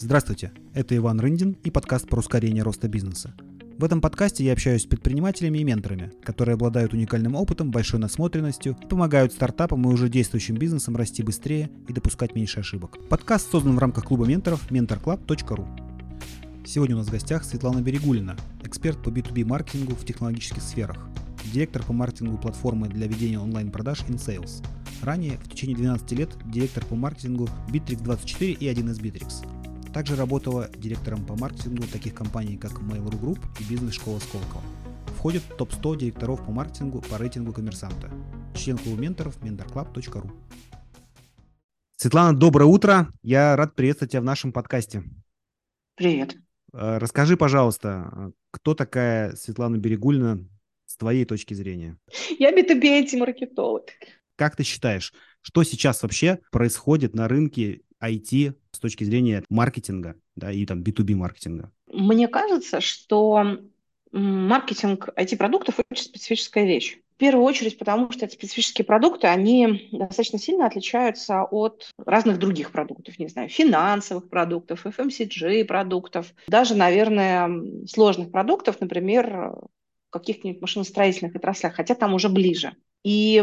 Здравствуйте, это Иван Рындин и подкаст про ускорение роста бизнеса. В этом подкасте я общаюсь с предпринимателями и менторами, которые обладают уникальным опытом, большой насмотренностью, помогают стартапам и уже действующим бизнесам расти быстрее и допускать меньше ошибок. Подкаст создан в рамках клуба менторов mentorclub.ru. Сегодня у нас в гостях Светлана Берегулина, эксперт по B2B маркетингу в технологических сферах, директор по маркетингу платформы для ведения онлайн-продаж InSales. Ранее, в течение 12 лет, директор по маркетингу Bittrex24 и 1С Bittrex. Также работала директором по маркетингу таких компаний, как Mail.ru Group и бизнес-школа Сколково. Входит в топ-100 директоров по маркетингу по рейтингу коммерсанта. Член клуба менторов mentorclub.ru. Светлана, доброе утро. Я рад приветствовать тебя в нашем подкасте. Привет. Э, расскажи, пожалуйста, кто такая Светлана Берегульна с твоей точки зрения? Я B2B IT-маркетолог. Как ты считаешь, что сейчас вообще происходит на рынке IT с точки зрения маркетинга да, и там B2B маркетинга? Мне кажется, что маркетинг IT-продуктов очень специфическая вещь. В первую очередь потому, что эти специфические продукты, они достаточно сильно отличаются от разных других продуктов, не знаю, финансовых продуктов, FMCG продуктов, даже, наверное, сложных продуктов, например, в каких-нибудь машиностроительных отраслях, хотя там уже ближе. И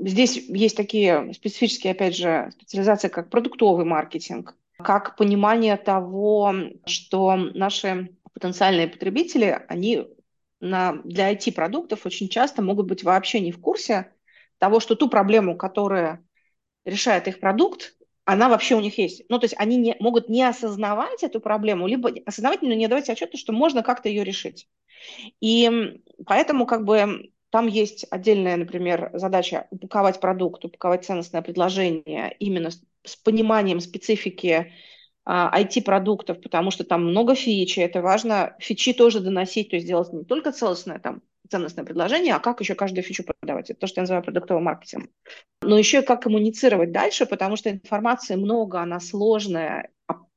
здесь есть такие специфические, опять же, специализации, как продуктовый маркетинг, как понимание того, что наши потенциальные потребители, они на, для IT-продуктов очень часто могут быть вообще не в курсе того, что ту проблему, которая решает их продукт, она вообще у них есть. Ну, то есть они не, могут не осознавать эту проблему, либо осознавать, но не давать отчета, что можно как-то ее решить. И поэтому как бы там есть отдельная, например, задача упаковать продукт, упаковать ценностное предложение именно с, пониманием специфики IT-продуктов, потому что там много фичи, это важно фичи тоже доносить, то есть делать не только целостное там ценностное предложение, а как еще каждую фичу продавать. Это то, что я называю продуктовым маркетингом. Но еще и как коммуницировать дальше, потому что информации много, она сложная, а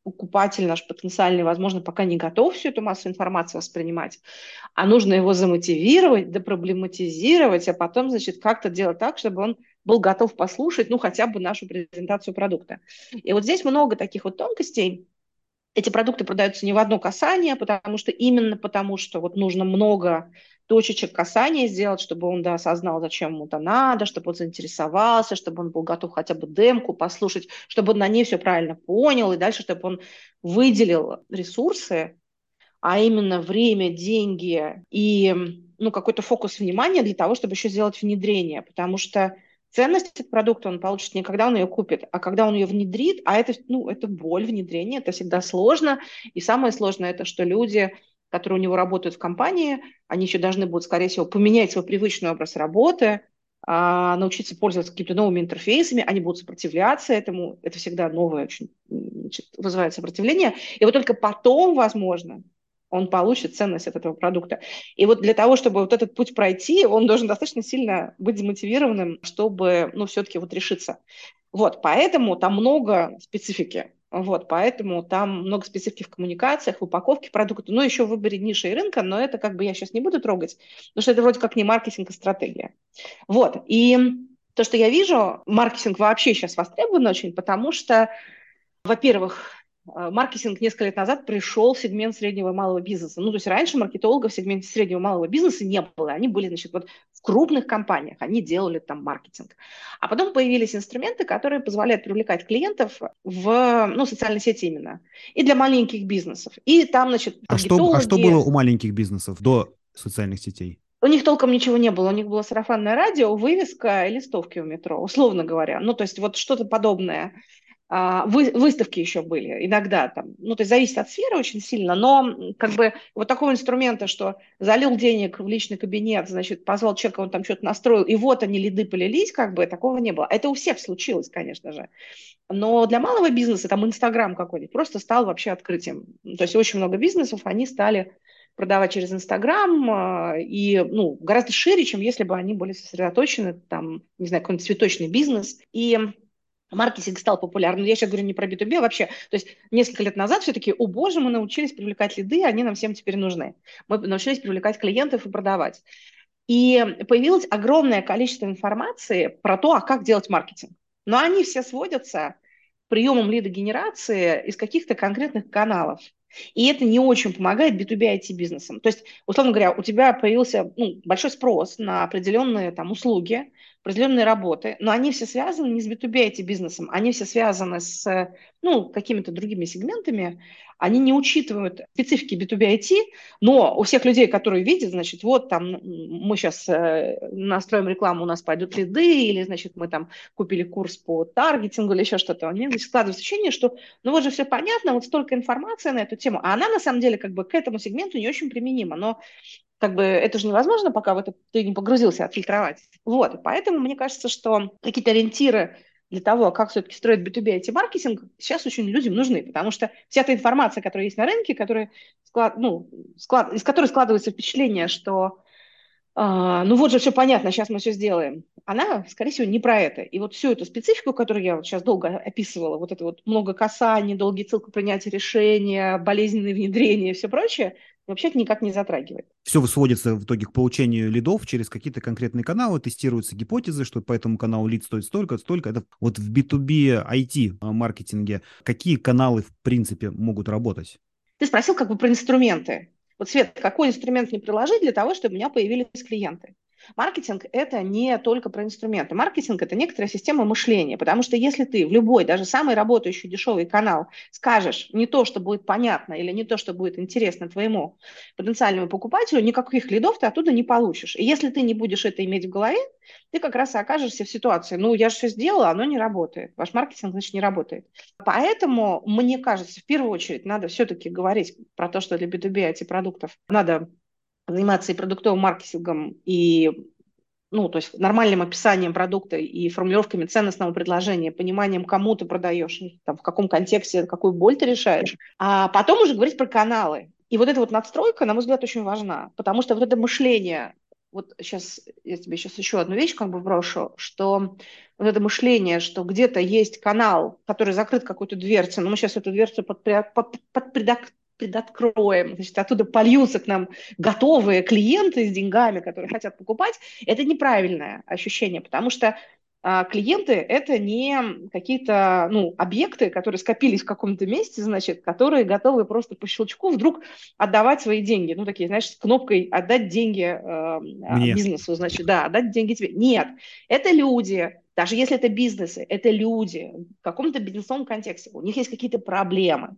покупатель наш потенциальный, возможно, пока не готов всю эту массу информации воспринимать, а нужно его замотивировать, депроблематизировать, а потом, значит, как-то делать так, чтобы он был готов послушать, ну, хотя бы нашу презентацию продукта. И вот здесь много таких вот тонкостей. Эти продукты продаются не в одно касание, потому что именно потому, что вот нужно много точечек касания сделать, чтобы он да, осознал, зачем ему это надо, чтобы он заинтересовался, чтобы он был готов хотя бы демку послушать, чтобы он на ней все правильно понял, и дальше, чтобы он выделил ресурсы, а именно время, деньги и ну, какой-то фокус внимания для того, чтобы еще сделать внедрение, потому что ценность от продукта он получит не когда он ее купит, а когда он ее внедрит, а это, ну, это боль внедрения, это всегда сложно, и самое сложное это, что люди, которые у него работают в компании, они еще должны будут, скорее всего, поменять свой привычный образ работы, а, научиться пользоваться какими-то новыми интерфейсами, они будут сопротивляться этому, это всегда новое очень значит, вызывает сопротивление, и вот только потом, возможно, он получит ценность от этого продукта. И вот для того, чтобы вот этот путь пройти, он должен достаточно сильно быть замотивированным, чтобы, ну, все-таки вот решиться. Вот, поэтому там много специфики. Вот, поэтому там много специфики в коммуникациях, в упаковке продукта, ну, еще в выборе ниши и рынка, но это как бы я сейчас не буду трогать, потому что это вроде как не маркетинг, а стратегия. Вот, и то, что я вижу, маркетинг вообще сейчас востребован очень, потому что, во-первых, маркетинг несколько лет назад пришел в сегмент среднего и малого бизнеса. Ну, то есть раньше маркетологов в сегменте среднего и малого бизнеса не было. Они были, значит, вот в крупных компаниях, они делали там маркетинг. А потом появились инструменты, которые позволяют привлекать клиентов в, ну, социальной сети именно. И для маленьких бизнесов. И там, значит, а что, а что было у маленьких бизнесов до социальных сетей? У них толком ничего не было. У них было сарафанное радио, вывеска и листовки у метро, условно говоря. Ну, то есть вот что-то подобное. А, вы, выставки еще были иногда там, ну, то есть зависит от сферы очень сильно, но как бы вот такого инструмента, что залил денег в личный кабинет, значит, позвал человека, он там что-то настроил, и вот они лиды полились, как бы такого не было. Это у всех случилось, конечно же. Но для малого бизнеса там Инстаграм какой-нибудь просто стал вообще открытием. То есть очень много бизнесов, они стали продавать через Инстаграм а, и ну, гораздо шире, чем если бы они были сосредоточены, там, не знаю, какой-нибудь цветочный бизнес. И маркетинг стал популярным. Я сейчас говорю не про B2B, а вообще. То есть несколько лет назад все-таки, о боже, мы научились привлекать лиды, они нам всем теперь нужны. Мы научились привлекать клиентов и продавать. И появилось огромное количество информации про то, а как делать маркетинг. Но они все сводятся приемом лидогенерации из каких-то конкретных каналов. И это не очень помогает B2B IT-бизнесам. То есть, условно говоря, у тебя появился ну, большой спрос на определенные там, услуги, определенные работы, но они все связаны не с B2B IT-бизнесом, они все связаны с ну, какими-то другими сегментами, они не учитывают специфики B2B IT, но у всех людей, которые видят, значит, вот там мы сейчас э, настроим рекламу, у нас пойдут лиды, или, значит, мы там купили курс по таргетингу или еще что-то, у них складывается ощущение, что ну вот же все понятно, вот столько информации на эту тему, а она на самом деле как бы к этому сегменту не очень применима, но как бы это же невозможно, пока в это ты не погрузился, отфильтровать. Вот, поэтому мне кажется, что какие-то ориентиры для того, как все-таки строить B2B IT-маркетинг, сейчас очень людям нужны, потому что вся эта информация, которая есть на рынке, которая склад, ну, склад, из которой складывается впечатление, что а, ну вот же все понятно, сейчас мы все сделаем. Она, скорее всего, не про это. И вот всю эту специфику, которую я вот сейчас долго описывала, вот это вот много касаний, долгий цикл принятия решения, болезненные внедрения и все прочее, вообще это никак не затрагивает. Все сводится в итоге к получению лидов через какие-то конкретные каналы, тестируются гипотезы, что по этому каналу лид стоит столько, столько. Это вот в B2B IT а, маркетинге какие каналы в принципе могут работать? Ты спросил как бы про инструменты. Вот, Свет, какой инструмент мне приложить для того, чтобы у меня появились клиенты? Маркетинг – это не только про инструменты. Маркетинг – это некоторая система мышления, потому что если ты в любой, даже самый работающий дешевый канал скажешь не то, что будет понятно или не то, что будет интересно твоему потенциальному покупателю, никаких лидов ты оттуда не получишь. И если ты не будешь это иметь в голове, ты как раз и окажешься в ситуации, ну, я же все сделала, оно не работает. Ваш маркетинг, значит, не работает. Поэтому, мне кажется, в первую очередь надо все-таки говорить про то, что для B2B IT-продуктов надо заниматься и продуктовым маркетингом, и ну, то есть нормальным описанием продукта и формулировками ценностного предложения, пониманием, кому ты продаешь, там, в каком контексте, какую боль ты решаешь, а потом уже говорить про каналы. И вот эта вот надстройка, на мой взгляд, очень важна, потому что вот это мышление, вот сейчас я тебе сейчас еще одну вещь как бы брошу, что вот это мышление, что где-то есть канал, который закрыт какой-то дверцей, но мы сейчас эту дверцу под, под, под, предоткроем, значит, оттуда польются к нам готовые клиенты с деньгами, которые хотят покупать, это неправильное ощущение, потому что а, клиенты – это не какие-то ну, объекты, которые скопились в каком-то месте, значит, которые готовы просто по щелчку вдруг отдавать свои деньги. Ну, такие, знаешь, с кнопкой «отдать деньги э, бизнесу», значит, да, отдать деньги тебе. Нет, это люди, даже если это бизнесы, это люди в каком-то бизнесовом контексте. У них есть какие-то проблемы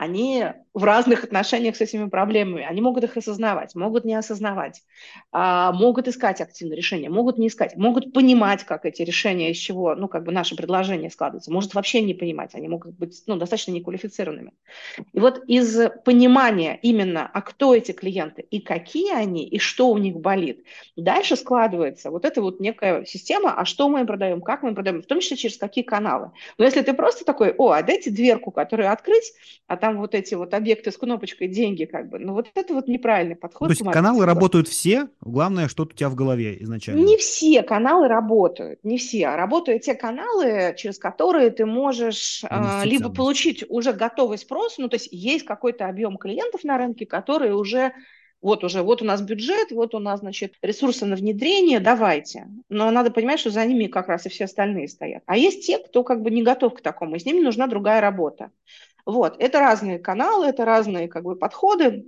они в разных отношениях с этими проблемами. Они могут их осознавать, могут не осознавать, а, могут искать активные решения, могут не искать, могут понимать, как эти решения, из чего, ну, как бы наше предложение складывается, может вообще не понимать, они могут быть, ну, достаточно неквалифицированными. И вот из понимания именно, а кто эти клиенты и какие они, и что у них болит, дальше складывается вот эта вот некая система, а что мы им продаем, как мы им продаем, в том числе через какие каналы. Но если ты просто такой, о, а дайте дверку, которую открыть, а там вот эти вот объекты с кнопочкой деньги, как бы. Ну, вот это вот неправильный подход. То есть каналы работают все, главное, что у тебя в голове изначально. Не все каналы работают, не все. А работают те каналы, через которые ты можешь а, либо получить уже готовый спрос, ну, то есть есть какой-то объем клиентов на рынке, которые уже вот уже, вот у нас бюджет, вот у нас, значит, ресурсы на внедрение, давайте. Но надо понимать, что за ними как раз и все остальные стоят. А есть те, кто как бы не готов к такому, и с ними нужна другая работа. Вот, это разные каналы, это разные как бы подходы.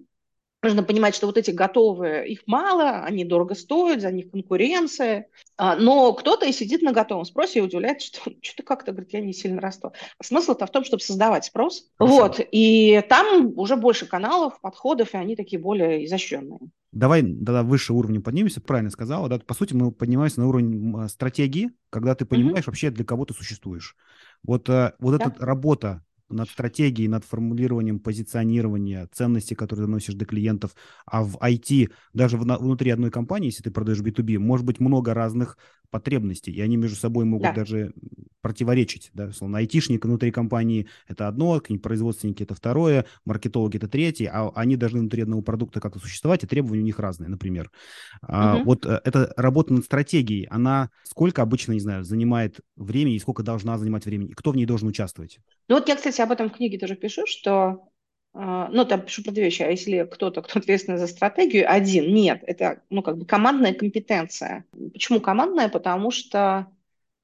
Нужно понимать, что вот эти готовые, их мало, они дорого стоят, за них конкуренция. А, но кто-то и сидит на готовом спросе и удивляется, что что-то как-то, говорит, я не сильно расту. Смысл-то в том, чтобы создавать спрос. Хорошо. Вот, и там уже больше каналов, подходов, и они такие более изощренные. Давай тогда выше уровня поднимемся, правильно сказала. Да? По сути, мы поднимаемся на уровень стратегии, когда ты понимаешь mm-hmm. вообще, для кого ты существуешь. Вот, э, вот да. эта работа над стратегией, над формулированием позиционирования, ценности, которые доносишь до клиентов. А в IT, даже внутри одной компании, если ты продаешь B2B, может быть много разных потребностей, и они между собой могут да. даже противоречить. Да? Словно айтишник внутри компании – это одно, производственники – это второе, маркетологи – это третье, а они должны внутри одного продукта как-то существовать, и требования у них разные, например. Угу. А, вот э, эта работа над стратегией, она сколько обычно, не знаю, занимает времени, и сколько должна занимать времени, и кто в ней должен участвовать? Ну вот я, кстати, об этом в книге тоже пишу, что а, ну, там пишу про две вещи. А если кто-то, кто ответственный за стратегию, один, нет, это, ну, как бы командная компетенция. Почему командная? Потому что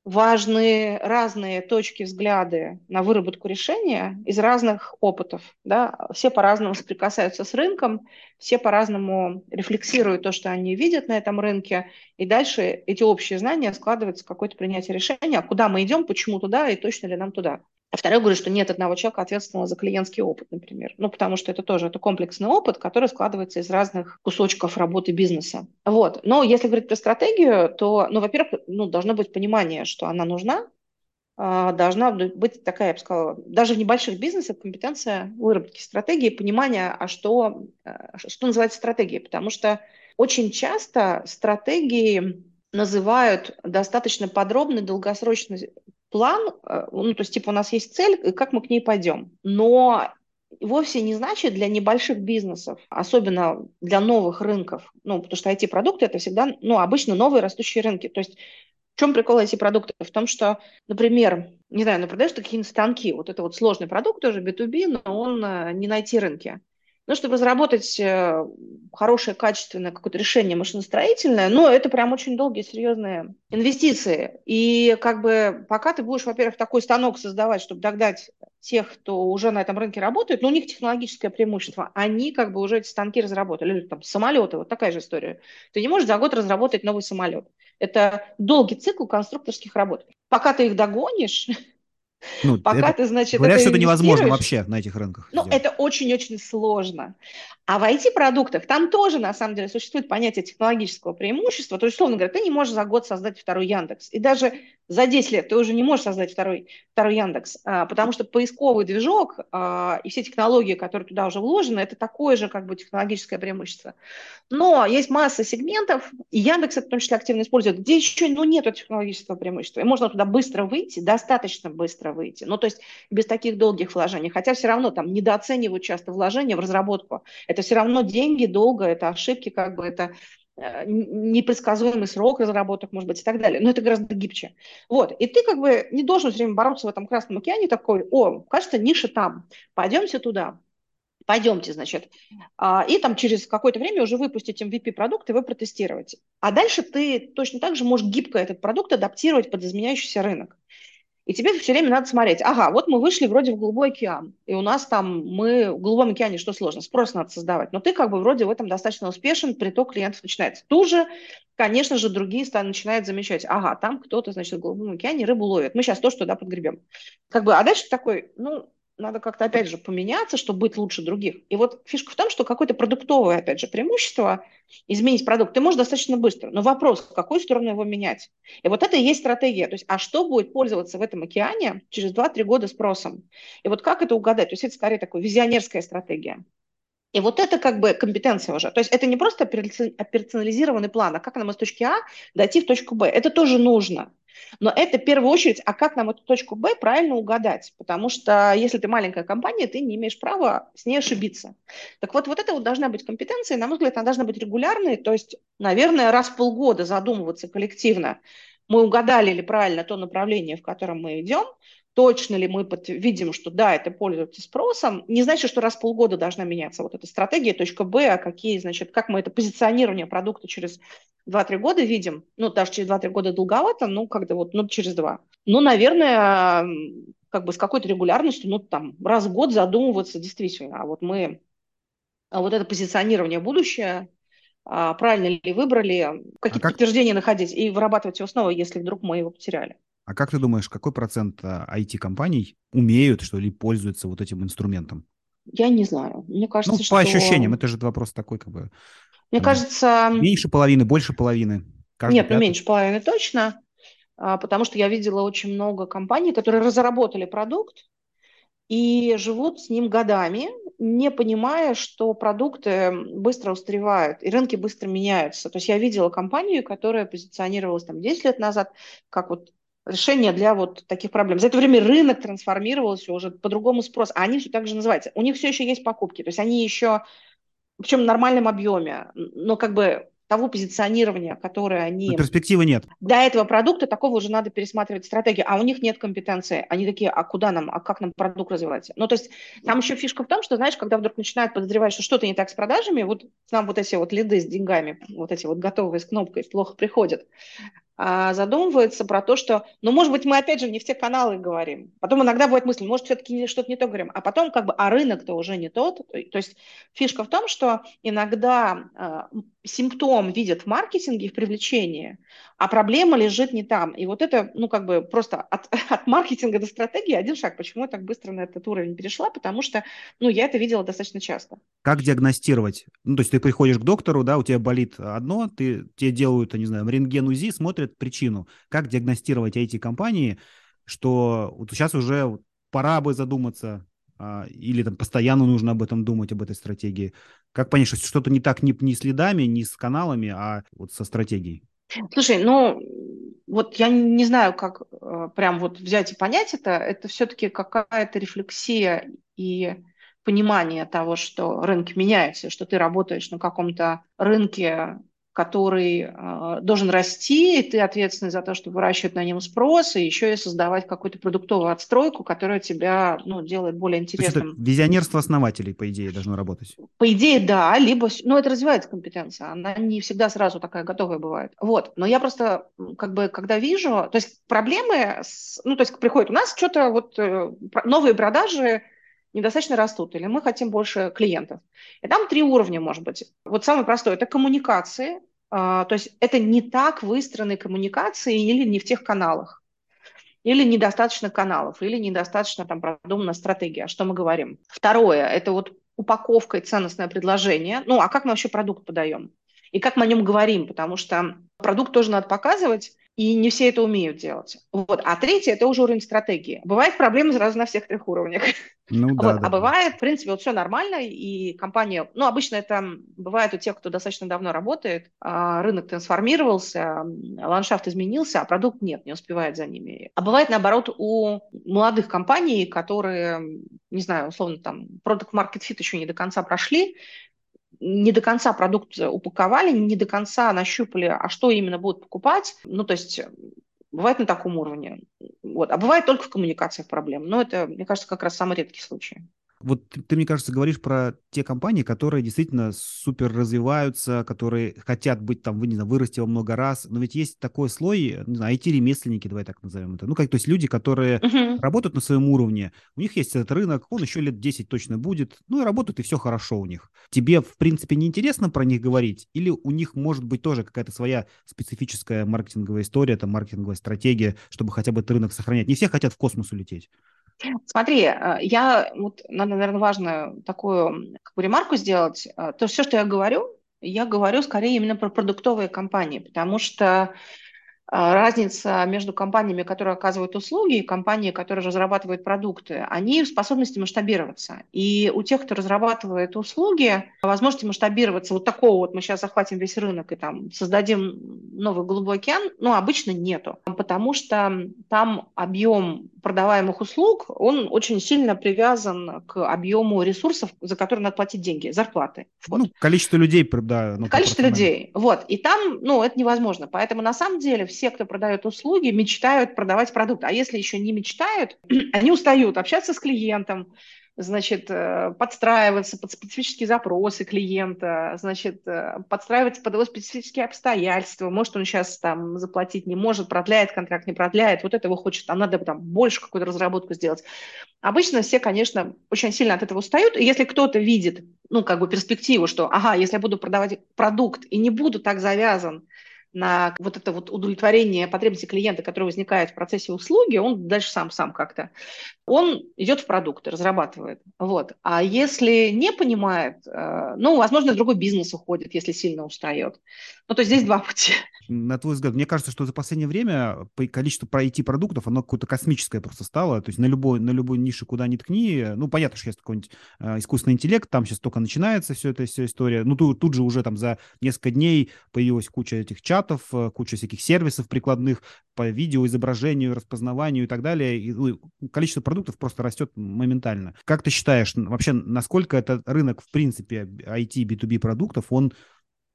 важны разные точки взгляды на выработку решения из разных опытов. Да? Все по-разному соприкасаются с рынком, все по-разному рефлексируют то, что они видят на этом рынке, и дальше эти общие знания складываются в какое-то принятие решения, а куда мы идем, почему туда и точно ли нам туда. А второй говорит, что нет одного человека, ответственного за клиентский опыт, например. Ну, потому что это тоже это комплексный опыт, который складывается из разных кусочков работы бизнеса. Вот. Но если говорить про стратегию, то, ну, во-первых, ну, должно быть понимание, что она нужна, а, должна быть такая, я бы сказала, даже в небольших бизнесах компетенция выработки стратегии, понимания, а что, а, что называется стратегией. Потому что очень часто стратегии называют достаточно подробный долгосрочный план, э, ну, то есть, типа, у нас есть цель, как мы к ней пойдем. Но вовсе не значит для небольших бизнесов, особенно для новых рынков, ну, потому что IT-продукты – это всегда, ну, обычно новые растущие рынки. То есть в чем прикол IT-продуктов? В том, что, например, не знаю, ну, продаешь какие-нибудь станки, вот это вот сложный продукт тоже, B2B, но он э, не найти рынке. Ну, чтобы разработать э, хорошее, качественное какое-то решение машиностроительное, ну, это прям очень долгие, серьезные инвестиции. И как бы пока ты будешь, во-первых, такой станок создавать, чтобы догнать тех, кто уже на этом рынке работает, но у них технологическое преимущество, они как бы уже эти станки разработали. Или там самолеты, вот такая же история. Ты не можешь за год разработать новый самолет. Это долгий цикл конструкторских работ. Пока ты их догонишь, ну, Пока это, ты, значит, говорят, это что это невозможно вообще на этих рынках. Ну, сделать. это очень-очень сложно. А в IT-продуктах там тоже, на самом деле, существует понятие технологического преимущества. То есть, условно говоря, ты не можешь за год создать второй Яндекс. И даже за 10 лет ты уже не можешь создать второй, второй Яндекс, а, потому что поисковый движок а, и все технологии, которые туда уже вложены, это такое же как бы технологическое преимущество. Но есть масса сегментов, и Яндекс это в том числе активно использует, где еще ну, нет технологического преимущества. И можно туда быстро выйти, достаточно быстро выйти. Ну, то есть без таких долгих вложений. Хотя все равно там недооценивают часто вложения в разработку. Это все равно деньги, долго, это ошибки, как бы это Э, непредсказуемый срок разработок, может быть, и так далее. Но это гораздо гибче. Вот. И ты как бы не должен все время бороться в этом Красном океане такой, о, кажется, ниша там, пойдемте туда. Пойдемте, значит. А, и там через какое-то время уже выпустить MVP-продукт и его протестировать. А дальше ты точно так же можешь гибко этот продукт адаптировать под изменяющийся рынок. И тебе все время надо смотреть, ага, вот мы вышли вроде в голубой океан, и у нас там, мы в голубом океане что сложно? Спрос надо создавать. Но ты как бы вроде в этом достаточно успешен, приток клиентов начинается. Тут же, конечно же, другие начинают замечать, ага, там кто-то, значит, в голубом океане рыбу ловит. Мы сейчас тоже туда подгребем. Как бы, а дальше такой, ну, надо как-то, опять же, поменяться, чтобы быть лучше других. И вот фишка в том, что какое-то продуктовое, опять же, преимущество, изменить продукт, ты можешь достаточно быстро. Но вопрос, в какую сторону его менять? И вот это и есть стратегия. То есть, а что будет пользоваться в этом океане через 2-3 года спросом? И вот как это угадать? То есть это скорее такая визионерская стратегия. И вот это как бы компетенция уже. То есть это не просто операционализированный план, а как нам из точки А дойти в точку Б. Это тоже нужно. Но это в первую очередь, а как нам эту точку Б правильно угадать? Потому что если ты маленькая компания, ты не имеешь права с ней ошибиться. Так вот, вот это вот должна быть компетенция, на мой взгляд, она должна быть регулярной, то есть, наверное, раз в полгода задумываться коллективно, мы угадали ли правильно то направление, в котором мы идем, точно ли мы видим, что да, это пользуется спросом, не значит, что раз в полгода должна меняться вот эта стратегия, точка Б, а какие, значит, как мы это позиционирование продукта через 2-3 года видим, ну, даже через 2-3 года долговато, ну, когда вот, ну, через 2. Ну, наверное, как бы с какой-то регулярностью, ну, там, раз в год задумываться действительно, а вот мы, а вот это позиционирование будущее, а правильно ли выбрали, какие-то а как... подтверждения находить и вырабатывать его снова, если вдруг мы его потеряли. А как ты думаешь, какой процент IT-компаний а, умеют, что ли, пользуются вот этим инструментом? Я не знаю. Мне кажется, ну, по что... ощущениям, это же вопрос такой, как бы... Мне кажется... Меньше половины, больше половины. Нет, ну меньше половины точно, а, потому что я видела очень много компаний, которые разработали продукт и живут с ним годами, не понимая, что продукты быстро устаревают и рынки быстро меняются. То есть я видела компанию, которая позиционировалась там 10 лет назад как вот решение для вот таких проблем. За это время рынок трансформировался уже по-другому спрос, а они все так же называются. У них все еще есть покупки, то есть они еще, причем в нормальном объеме, но как бы того позиционирования, которое они... Но перспективы нет. Для этого продукта такого уже надо пересматривать стратегию, а у них нет компетенции. Они такие, а куда нам, а как нам продукт развивать? Ну, то есть там еще фишка в том, что, знаешь, когда вдруг начинают подозревать, что что-то не так с продажами, вот нам вот эти вот лиды с деньгами, вот эти вот готовые с кнопкой плохо приходят. А, задумывается про то, что, ну, может быть, мы опять же не в те каналы говорим. Потом иногда бывает мысль, может, все-таки что-то не то говорим. А потом как бы, а рынок-то уже не тот. То есть фишка в том, что иногда э, симптом видят в маркетинге, в привлечении, а проблема лежит не там. И вот это, ну, как бы просто от, от маркетинга до стратегии один шаг. Почему я так быстро на этот уровень перешла? Потому что, ну, я это видела достаточно часто. Как диагностировать? Ну, то есть ты приходишь к доктору, да, у тебя болит одно, ты, тебе делают, не знаю, рентген УЗИ, смотрят, смотрят причину. Как диагностировать эти компании, что вот сейчас уже пора бы задуматься, а, или там постоянно нужно об этом думать, об этой стратегии. Как понять, что что-то не так не, не следами, не с каналами, а вот со стратегией? Слушай, ну вот я не знаю, как э, прям вот взять и понять это. Это все-таки какая-то рефлексия и понимание того, что рынки меняются, что ты работаешь на каком-то рынке который э, должен расти, и ты ответственный за то, чтобы выращивать на нем спрос, и еще и создавать какую-то продуктовую отстройку, которая тебя ну, делает более интересным. Это визионерство основателей, по идее, должно работать? По идее, да, либо, ну, это развивается компетенция, она не всегда сразу такая готовая бывает. Вот, но я просто, как бы, когда вижу, то есть проблемы, с, ну, то есть приходит у нас что-то, вот, э, новые продажи, недостаточно растут, или мы хотим больше клиентов. И там три уровня, может быть. Вот самый простой – это коммуникации, а, то есть это не так выстроены коммуникации или не в тех каналах, или недостаточно каналов, или недостаточно там продумана стратегия. Что мы говорим? Второе – это вот упаковка и ценностное предложение. Ну, а как мы вообще продукт подаем? И как мы о нем говорим? Потому что продукт тоже надо показывать, и не все это умеют делать. Вот. А третье – это уже уровень стратегии. Бывают проблемы сразу на всех трех уровнях. Ну, да, вот. да, а бывает, в принципе, вот все нормально, и компания, ну, обычно это бывает у тех, кто достаточно давно работает, а рынок трансформировался, ландшафт изменился, а продукт нет, не успевает за ними. А бывает, наоборот, у молодых компаний, которые, не знаю, условно, там, продукт market fit еще не до конца прошли, не до конца продукт упаковали, не до конца нащупали, а что именно будут покупать. Ну, то есть бывает на таком уровне. Вот. А бывает только в коммуникациях проблем. Но это, мне кажется, как раз самый редкий случай. Вот ты, ты, мне кажется, говоришь про те компании, которые действительно супер развиваются, которые хотят быть там, вы, не знаю, вырасти во много раз. Но ведь есть такой слой, не знаю, IT-ремесленники, давай так назовем это. Ну, как, то есть люди, которые uh-huh. работают на своем уровне, у них есть этот рынок, он еще лет 10 точно будет, ну и работают, и все хорошо у них. Тебе, в принципе, не интересно про них говорить? Или у них может быть тоже какая-то своя специфическая маркетинговая история, там, маркетинговая стратегия, чтобы хотя бы этот рынок сохранять? Не все хотят в космос улететь. Смотри, э, я, вот, наверное, важно такую как ремарку сделать. Э, то все, что я говорю, я говорю скорее именно про продуктовые компании, потому что а, разница между компаниями, которые оказывают услуги, и компаниями, которые разрабатывают продукты, они в способности масштабироваться. И у тех, кто разрабатывает услуги, возможности масштабироваться вот такого вот мы сейчас захватим весь рынок и там создадим новый голубой океан, ну, обычно нету. Потому что там объем продаваемых услуг, он очень сильно привязан к объему ресурсов, за которые надо платить деньги, зарплаты. Вот. Ну, количество людей, да. Ну, количество людей, вот. И там, ну, это невозможно. Поэтому на самом деле все, кто продает услуги, мечтают продавать продукт. А если еще не мечтают, они устают общаться с клиентом, значит, э, подстраиваться под специфические запросы клиента, значит, э, подстраиваться под его специфические обстоятельства. Может, он сейчас там заплатить не может, продляет контракт, не продляет. Вот этого хочет, там надо там больше какую-то разработку сделать. Обычно все, конечно, очень сильно от этого устают. И если кто-то видит, ну, как бы перспективу, что, ага, если я буду продавать продукт и не буду так завязан на вот это вот удовлетворение потребностей клиента, которое возникает в процессе услуги, он дальше сам сам как-то, он идет в продукты, разрабатывает. Вот. А если не понимает, э, ну, возможно, другой бизнес уходит, если сильно устает. Ну, то есть здесь два пути. На твой взгляд, мне кажется, что за последнее время количество IT-продуктов, оно какое-то космическое просто стало. То есть на любой, на любой нише, куда ни ткни, ну, понятно, что есть какой-нибудь э, искусственный интеллект, там сейчас только начинается все это, вся история. Ну, тут, тут же уже там за несколько дней появилась куча этих чатов, э, куча всяких сервисов прикладных по видео, изображению, распознаванию и так далее. И, ну, количество продуктов просто растет моментально. Как ты считаешь, вообще, насколько этот рынок, в принципе, IT, B2B продуктов, он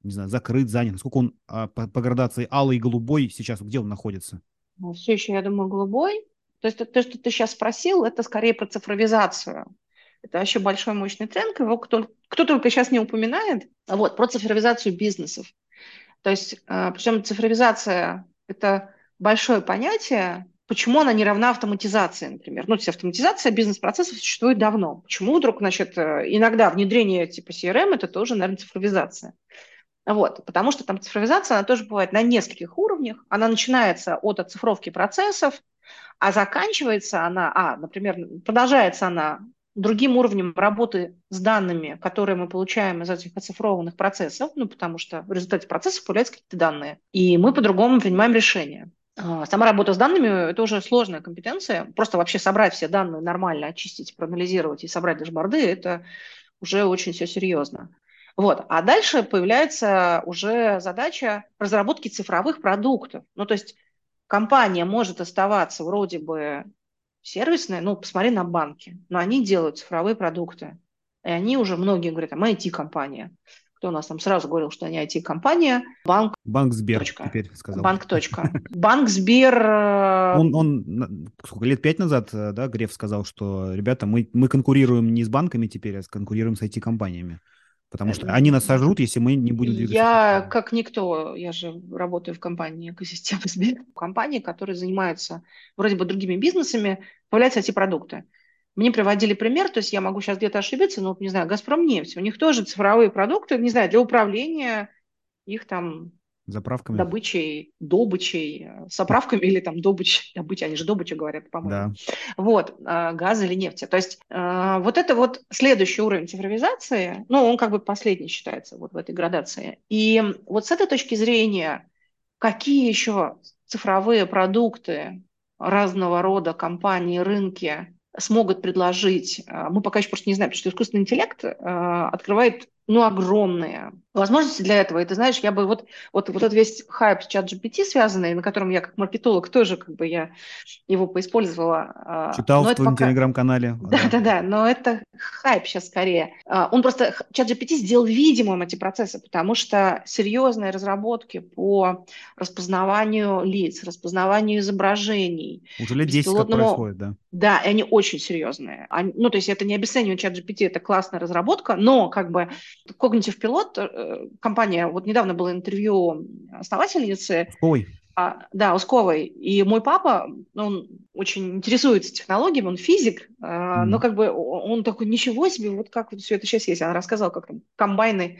не знаю, закрыт, занят? Сколько он а, по, по градации алый и голубой сейчас, где он находится? Ну, все еще, я думаю, голубой. То есть то, что ты сейчас спросил, это скорее про цифровизацию. Это вообще большой мощный тренд, его кто, кто только сейчас не упоминает. Вот, про цифровизацию бизнесов. То есть, а, причем цифровизация Это большое понятие, Почему она не равна автоматизации, например? Ну, то есть автоматизация бизнес-процессов существует давно. Почему вдруг, значит, э, иногда внедрение типа CRM – это тоже, наверное, цифровизация? Вот, потому что там цифровизация, она тоже бывает на нескольких уровнях. Она начинается от оцифровки процессов, а заканчивается она, а, например, продолжается она другим уровнем работы с данными, которые мы получаем из этих оцифрованных процессов, ну, потому что в результате процессов появляются какие-то данные, и мы по-другому принимаем решения. А, сама работа с данными – это уже сложная компетенция. Просто вообще собрать все данные нормально, очистить, проанализировать и собрать дашборды – это уже очень все серьезно. Вот. А дальше появляется уже задача разработки цифровых продуктов. Ну, то есть компания может оставаться вроде бы сервисной, ну, посмотри на банки, но они делают цифровые продукты. И они уже, многие говорят, а мы IT-компания кто у нас там сразу говорил, что они IT-компания, банк... Банк Сбер точка. теперь сказал. Банк. Точка. Банк Сбер... Э, он, он сколько, лет пять назад, э, да, Греф сказал, что, ребята, мы, мы конкурируем не с банками теперь, а конкурируем с IT-компаниями. Потому что они нас сожрут, если мы не будем двигаться. Я, как никто, я же работаю в компании экосистемы Сбер, компании, которые занимаются вроде бы другими бизнесами, появляются IT-продукты. Мне приводили пример, то есть я могу сейчас где-то ошибиться, но, не знаю, «Газпром» нефть, у них тоже цифровые продукты, не знаю, для управления их там Заправками. Добычей, добычей, с заправками или там добыч, добычей, они же добыча говорят, по-моему. Да. Вот, э, газ или нефти. То есть э, вот это вот следующий уровень цифровизации, ну, он как бы последний считается вот в этой градации. И вот с этой точки зрения, какие еще цифровые продукты разного рода компании, рынки смогут предложить, мы пока еще просто не знаем, потому что искусственный интеллект открывает ну, огромные возможности для этого. И ты знаешь, я бы вот, вот, вот этот весь хайп с чат GPT связанный, на котором я как маркетолог тоже как бы я его поиспользовала. А, Читал но в твоем пока... телеграм-канале. Да-да-да, но это хайп сейчас скорее. Он просто, чат GPT сделал видимым эти процессы, потому что серьезные разработки по распознаванию лиц, распознаванию изображений. Уже лет 10 как происходит, да. Да, и они очень серьезные. Они, ну, то есть это не обесценивание чат GPT, это классная разработка, но как бы Pilot, э, компания, вот недавно было интервью основательницы. Ой. А, да, Усковой. И мой папа, он очень интересуется технологиями, он физик, mm. но как бы он такой, ничего себе, вот как вот все это сейчас есть. Она рассказала, как там комбайны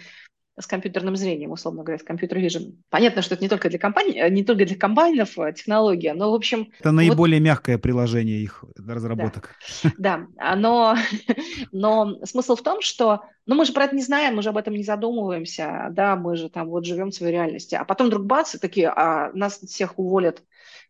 с компьютерным зрением, условно говоря, с компьютер vision. Понятно, что это не только для компаний, э, не только для комбайнов э, технология, но, в общем... Это наиболее вот... мягкое приложение их разработок. Да, да но, но смысл в том, что ну, мы же про это не знаем, мы же об этом не задумываемся, да, мы же там вот живем в своей реальности. А потом вдруг бац, и такие, а нас всех уволят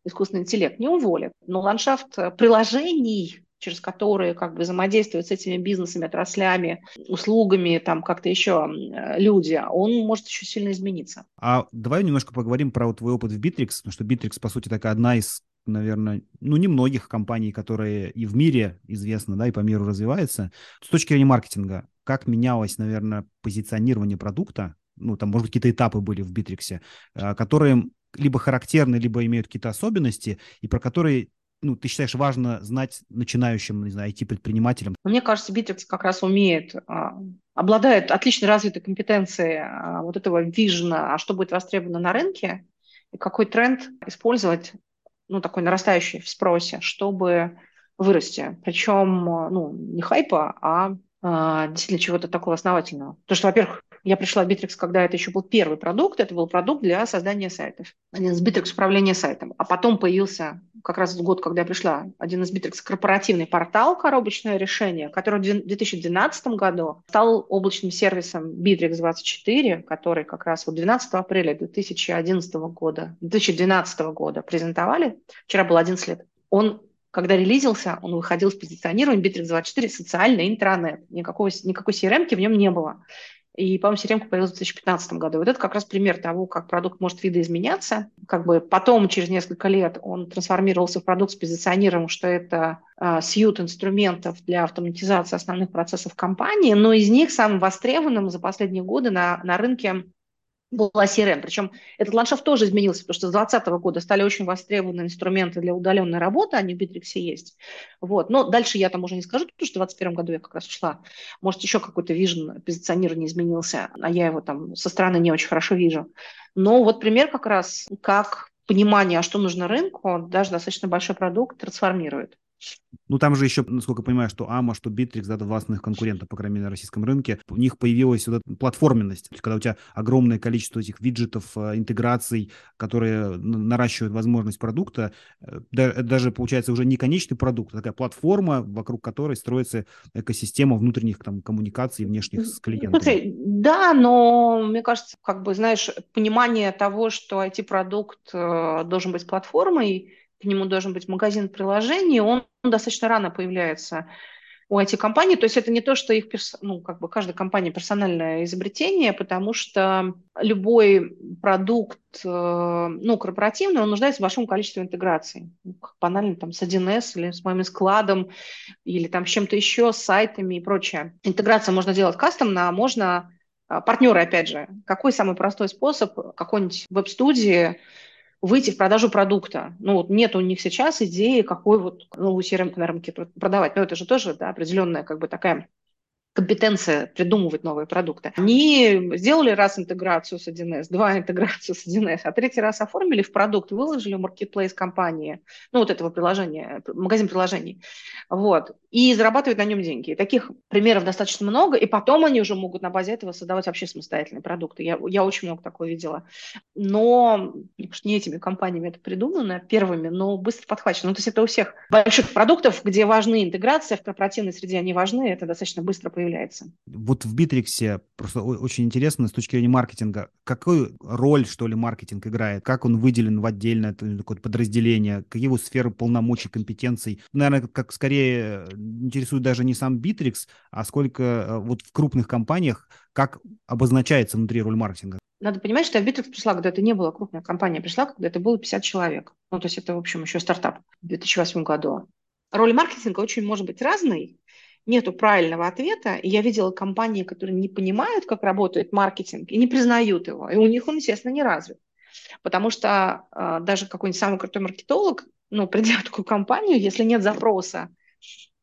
искусственный интеллект. Не уволят, но ландшафт приложений через которые как бы взаимодействуют с этими бизнесами, отраслями, услугами, там как-то еще люди, он может еще сильно измениться. А давай немножко поговорим про твой опыт в Bittrex, потому что Bittrex, по сути, такая одна из наверное, ну, немногих компаний, которые и в мире известны, да, и по миру развивается. С точки зрения маркетинга, как менялось, наверное, позиционирование продукта, ну, там, может быть, какие-то этапы были в Битриксе, а, которые либо характерны, либо имеют какие-то особенности, и про которые ну, ты считаешь важно знать начинающим, не знаю, IT-предпринимателям? Мне кажется, Bittrex как раз умеет, а, обладает отлично развитой компетенцией а, вот этого вижена, а что будет востребовано на рынке, и какой тренд использовать, ну, такой нарастающий в спросе, чтобы вырасти. Причем, ну, не хайпа, а а, действительно чего-то такого основательного. Потому что, во-первых, я пришла в Bittrex, когда это еще был первый продукт, это был продукт для создания сайтов, один из Bittrex управления сайтом. А потом появился, как раз в год, когда я пришла, один из Bittrex корпоративный портал, коробочное решение, который в 2012 году стал облачным сервисом Bittrex 24, который как раз вот 12 апреля 2011 года, 2012 года презентовали. Вчера было 11 лет. Он когда релизился, он выходил с позиционированием Bittrex24 социальный интранет. Никакого, никакой CRM в нем не было. И, по-моему, CRM появилась в 2015 году. Вот это как раз пример того, как продукт может видоизменяться. Как бы потом, через несколько лет, он трансформировался в продукт с позиционированием, что это э, сьют инструментов для автоматизации основных процессов компании, но из них самым востребованным за последние годы на, на рынке была CRM. Причем этот ландшафт тоже изменился, потому что с 2020 года стали очень востребованы инструменты для удаленной работы, они в Битриксе есть. Вот. Но дальше я там уже не скажу, потому что в 2021 году я как раз ушла. Может, еще какой-то вижен позиционирование изменился, а я его там со стороны не очень хорошо вижу. Но вот пример как раз, как понимание, а что нужно рынку, даже достаточно большой продукт трансформирует. Ну, там же еще, насколько я понимаю, что AMA, что Bittrex, да, властных конкурентов, по крайней мере, на российском рынке, у них появилась вот эта платформенность. То есть, когда у тебя огромное количество этих виджетов, э, интеграций, которые наращивают возможность продукта, э, даже, получается, уже не конечный продукт, а такая платформа, вокруг которой строится экосистема внутренних там, коммуникаций внешних с клиентами. Смотри, да, но мне кажется, как бы, знаешь, понимание того, что IT-продукт э, должен быть платформой, к нему должен быть магазин приложений, он достаточно рано появляется у IT-компаний. То есть это не то, что их, ну, как бы каждая компания персональное изобретение, потому что любой продукт, э, ну, корпоративный, он нуждается в большом количестве интеграций. Ну, банально там с 1С или с моим складом, или там с чем-то еще, с сайтами и прочее. Интеграция можно делать кастомно, а можно а, партнеры, опять же. Какой самый простой способ какой-нибудь веб-студии выйти в продажу продукта. Ну, вот нет у них сейчас идеи, какой вот новую CRM на рынке продавать. Но это же тоже да, определенная как бы такая компетенция придумывать новые продукты. Они сделали раз интеграцию с 1С, два интеграцию с 1С, а третий раз оформили в продукт, выложили в маркетплейс компании, ну вот этого приложения, магазин приложений, вот, и зарабатывают на нем деньги. И таких примеров достаточно много, и потом они уже могут на базе этого создавать вообще самостоятельные продукты. Я, я очень много такого видела. Но не этими компаниями это придумано первыми, но быстро подхвачено. Ну, то есть это у всех больших продуктов, где важны интеграции, в корпоративной среде они важны, это достаточно быстро появляется появляется. Вот в Битриксе просто очень интересно с точки зрения маркетинга, какую роль, что ли, маркетинг играет, как он выделен в отдельное такое подразделение, какие его сферы полномочий, компетенций. Наверное, как скорее интересует даже не сам Битрикс, а сколько э, вот в крупных компаниях, как обозначается внутри роль маркетинга. Надо понимать, что Bittrex пришла, когда это не была крупная компания, пришла, когда это было 50 человек. Ну, то есть это, в общем, еще стартап в 2008 году. Роль маркетинга очень может быть разной, нету правильного ответа. И я видела компании, которые не понимают, как работает маркетинг, и не признают его. И у них он, естественно, не развит. Потому что э, даже какой-нибудь самый крутой маркетолог, ну, придя в такую компанию, если нет запроса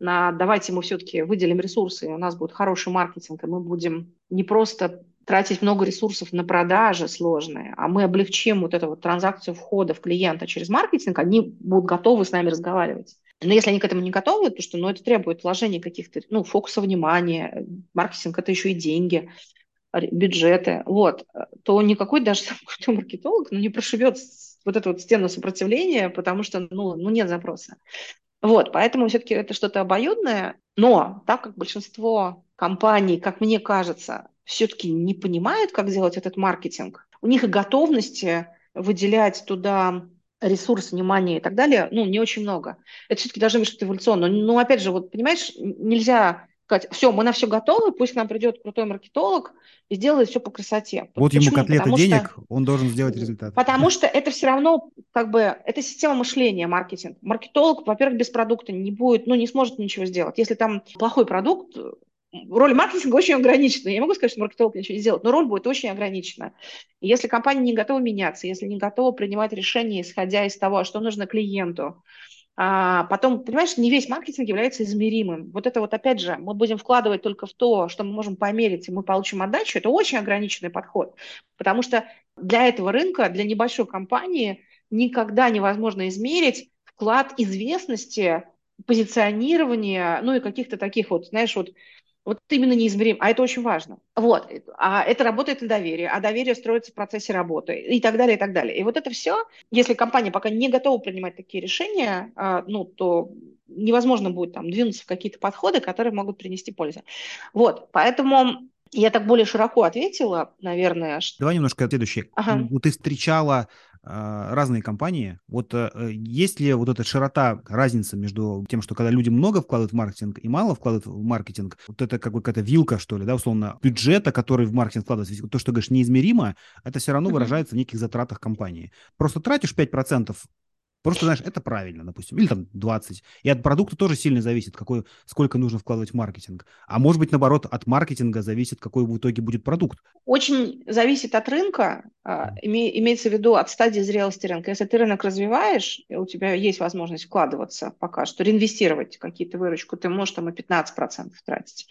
на давайте мы все-таки выделим ресурсы, и у нас будет хороший маркетинг, и мы будем не просто тратить много ресурсов на продажи сложные, а мы облегчим вот эту вот транзакцию входа в клиента через маркетинг, они будут готовы с нами разговаривать. Но если они к этому не готовы, то что ну, это требует вложения каких-то, ну, фокуса внимания, маркетинг – это еще и деньги, бюджеты, вот, то никакой даже крутой маркетолог ну, не прошибет вот эту вот стену сопротивления, потому что, ну, ну нет запроса. Вот, поэтому все-таки это что-то обоюдное, но так как большинство компаний, как мне кажется, все-таки не понимают, как делать этот маркетинг, у них и готовности выделять туда ресурс, внимание и так далее, ну, не очень много. Это все-таки должно быть что-то эволюционное. Но, опять же, вот, понимаешь, нельзя сказать, все, мы на все готовы, пусть к нам придет крутой маркетолог и сделает все по красоте. Вот Почему? ему котлеты Потому денег, что, он должен сделать результат. Потому что это все равно, как бы, это система мышления, маркетинг. Маркетолог, во-первых, без продукта не будет, ну, не сможет ничего сделать. Если там плохой продукт, роль маркетинга очень ограничена. Я не могу сказать, что маркетолог ничего не сделает, но роль будет очень ограничена. Если компания не готова меняться, если не готова принимать решения, исходя из того, что нужно клиенту, а потом, понимаешь, не весь маркетинг является измеримым. Вот это вот, опять же, мы будем вкладывать только в то, что мы можем померить, и мы получим отдачу. Это очень ограниченный подход, потому что для этого рынка, для небольшой компании никогда невозможно измерить вклад известности, позиционирования, ну и каких-то таких вот, знаешь, вот вот именно неизмерим, а это очень важно. Вот, а это работает на доверие, а доверие строится в процессе работы и так далее, и так далее. И вот это все, если компания пока не готова принимать такие решения, а, ну, то невозможно будет там двинуться в какие-то подходы, которые могут принести пользу. Вот, поэтому я так более широко ответила, наверное. Что... Давай немножко следующее. Ага. Ты встречала разные компании. Вот э, есть ли вот эта широта, разница между тем, что когда люди много вкладывают в маркетинг и мало вкладывают в маркетинг, вот это как бы какая-то вилка, что ли, да, условно, бюджета, который в маркетинг вкладывается, то, что говоришь, неизмеримо, это все равно выражается в неких затратах компании. Просто тратишь 5% Просто, знаешь, это правильно, допустим, или там 20. И от продукта тоже сильно зависит, какой, сколько нужно вкладывать в маркетинг. А может быть, наоборот, от маркетинга зависит, какой в итоге будет продукт. Очень зависит от рынка, а, име, имеется в виду от стадии зрелости рынка. Если ты рынок развиваешь, у тебя есть возможность вкладываться пока что, реинвестировать какие-то выручку, ты можешь там и 15% тратить.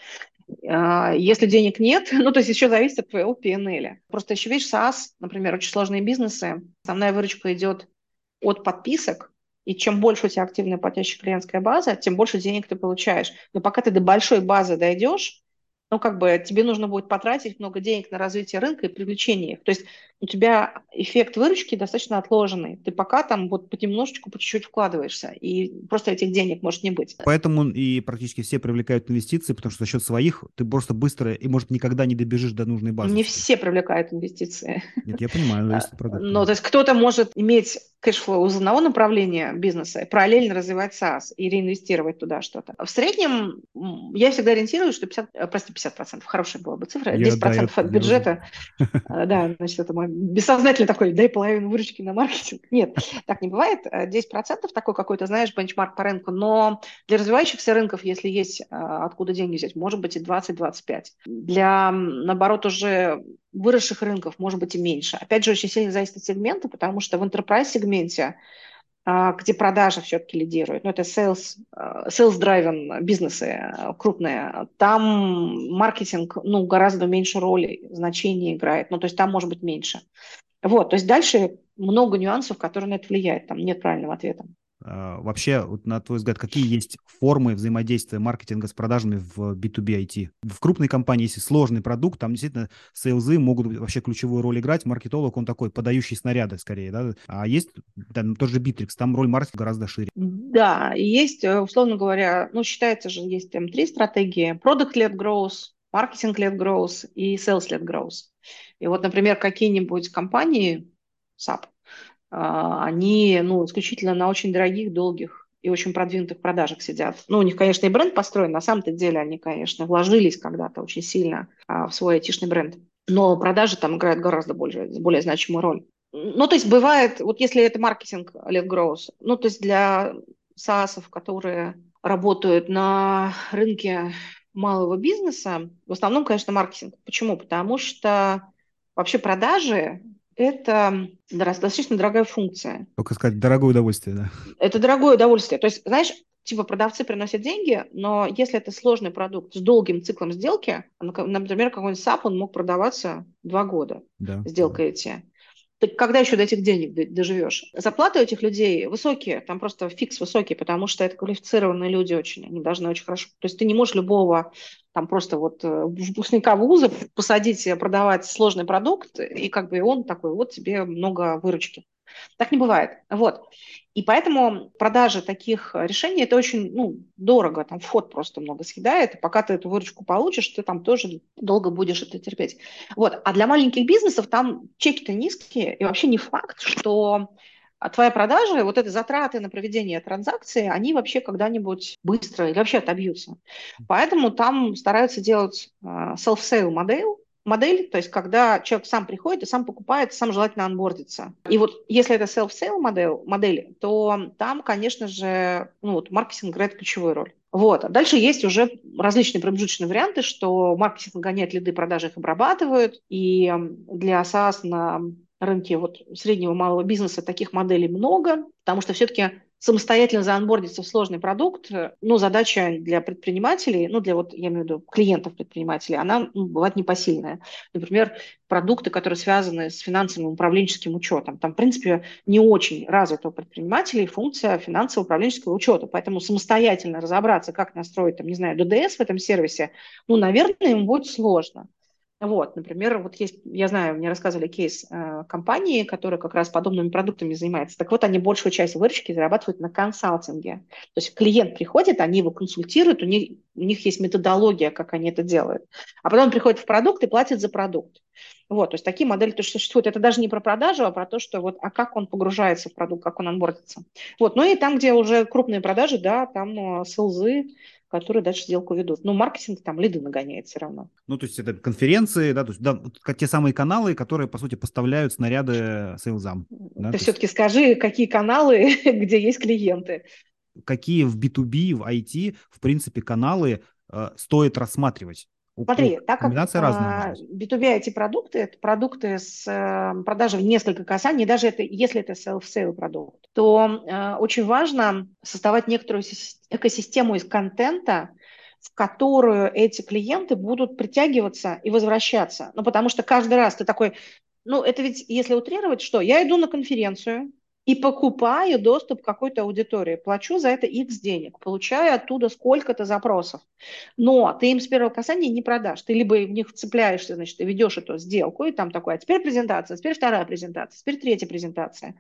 А, если денег нет, ну, то есть еще зависит от твоего PNL. Просто еще, видишь, SaaS, например, очень сложные бизнесы, основная выручка идет от подписок, и чем больше у тебя активная платящая клиентская база, тем больше денег ты получаешь. Но пока ты до большой базы дойдешь, ну, как бы тебе нужно будет потратить много денег на развитие рынка и привлечение их. То есть у тебя эффект выручки достаточно отложенный. Ты пока там вот понемножечку, по чуть-чуть вкладываешься, и просто этих денег может не быть. Поэтому и практически все привлекают инвестиции, потому что за счет своих ты просто быстро и, может, никогда не добежишь до нужной базы. Не все привлекают инвестиции. Нет, я понимаю, зависит от Ну, то есть кто-то может иметь cash flow из одного направления бизнеса, параллельно развивать SaaS и реинвестировать туда что-то. В среднем я всегда ориентируюсь, что 50, э, прости, 50%, хорошая была бы цифра, 10% я, да, от бюджета, э, да, значит, это мой бессознательно такой, дай половину выручки на маркетинг. Нет, так не бывает. 10% такой какой-то, знаешь, бенчмарк по рынку, но для развивающихся рынков, если есть откуда деньги взять, может быть и 20-25. Для, наоборот, уже выросших рынков может быть и меньше. Опять же, очень сильно зависит от сегмента, потому что в enterprise сегменте а, где продажи все-таки лидируют, ну, это sales, а, sales-driven бизнесы крупные, там маркетинг, ну, гораздо меньше роли, значения играет, ну, то есть там может быть меньше. Вот, то есть дальше много нюансов, которые на это влияют, там нет правильного ответа. А, вообще, вот, на твой взгляд, какие есть формы взаимодействия маркетинга с продажами в B2B IT? В крупной компании, если сложный продукт, там действительно сейлзы могут вообще ключевую роль играть. Маркетолог, он такой подающий снаряды скорее, да? А есть там, тот же Bittrex, там роль маркетинга гораздо шире. Да, есть, э, условно говоря, ну, считается же, есть там три стратегии. Product-led growth, marketing-led growth и sales-led growth. И вот, например, какие-нибудь компании, SAP, они ну, исключительно на очень дорогих, долгих и очень продвинутых продажах сидят. Ну, у них, конечно, и бренд построен, на самом-то деле они, конечно, вложились когда-то очень сильно а, в свой айтишный бренд. Но продажи там играют гораздо более, более значимую роль. Ну, то есть бывает, вот если это маркетинг лет growth, ну, то есть для SaaS, которые работают на рынке малого бизнеса, в основном, конечно, маркетинг. Почему? Потому что вообще продажи это достаточно дорогая функция. Только сказать, дорогое удовольствие, да? Это дорогое удовольствие. То есть, знаешь, типа продавцы приносят деньги, но если это сложный продукт с долгим циклом сделки, например, какой-нибудь SAP, он мог продаваться два года, да, сделка да. идти. Ты когда еще до этих денег доживешь? Зарплаты у этих людей высокие, там просто фикс высокий, потому что это квалифицированные люди очень, они должны очень хорошо... То есть ты не можешь любого там просто вот э, выпускника вуза посадить продавать сложный продукт, и как бы он такой, вот тебе много выручки. Так не бывает. Вот. И поэтому продажа таких решений это очень ну, дорого, там вход просто много съедает, и пока ты эту выручку получишь, ты там тоже долго будешь это терпеть. Вот. А для маленьких бизнесов там чеки-то низкие, и вообще не факт, что твоя продажа, вот эти затраты на проведение транзакции, они вообще когда-нибудь быстро или вообще отобьются. Поэтому там стараются делать э, self-sale модель, модель, то есть когда человек сам приходит и сам покупает, сам желательно анбордится. И вот если это self-sale модель, модель, то там, конечно же, ну, вот маркетинг играет ключевую роль. Вот. А дальше есть уже различные промежуточные варианты, что маркетинг гоняет лиды, продажи их обрабатывают, и для SaaS на рынке вот среднего малого бизнеса таких моделей много, потому что все-таки самостоятельно заанбордиться в сложный продукт, ну, задача для предпринимателей, ну, для вот, я имею в виду, клиентов предпринимателей, она ну, бывает непосильная. Например, продукты, которые связаны с финансовым управленческим учетом. Там, в принципе, не очень развита у предпринимателей функция финансового управленческого учета, поэтому самостоятельно разобраться, как настроить, там, не знаю, ДДС в этом сервисе, ну, наверное, им будет сложно. Вот, например, вот есть, я знаю, мне рассказывали кейс э, компании, которая как раз подобными продуктами занимается. Так вот, они большую часть выручки зарабатывают на консалтинге. То есть клиент приходит, они его консультируют, у них, у них есть методология, как они это делают. А потом он приходит в продукт и платит за продукт. Вот, то есть такие модели тоже существуют. Это даже не про продажу, а про то, что вот, а как он погружается в продукт, как он анбордится. Вот, ну и там, где уже крупные продажи, да, там э, селзы, которые дальше сделку ведут. Но маркетинг там лиды нагоняет все равно. Ну, то есть это конференции, да, то есть да, те самые каналы, которые, по сути, поставляют снаряды сейлзам. Да? Ты все-таки есть... скажи, какие каналы, где есть клиенты. Какие в B2B, в IT, в принципе, каналы э, стоит рассматривать? Смотри, так как разная B2B IT-продукты, это продукты с э, продажей в несколько касаний, даже это, если это self-sale продукт, то э, очень важно создавать некоторую экосистему из контента, в которую эти клиенты будут притягиваться и возвращаться. Ну, потому что каждый раз ты такой, ну, это ведь, если утрировать, что я иду на конференцию, и покупаю доступ к какой-то аудитории, плачу за это X денег, получаю оттуда сколько-то запросов. Но ты им с первого касания не продашь. Ты либо в них цепляешься, значит, ты ведешь эту сделку, и там такое, а теперь презентация, теперь вторая презентация, теперь третья презентация,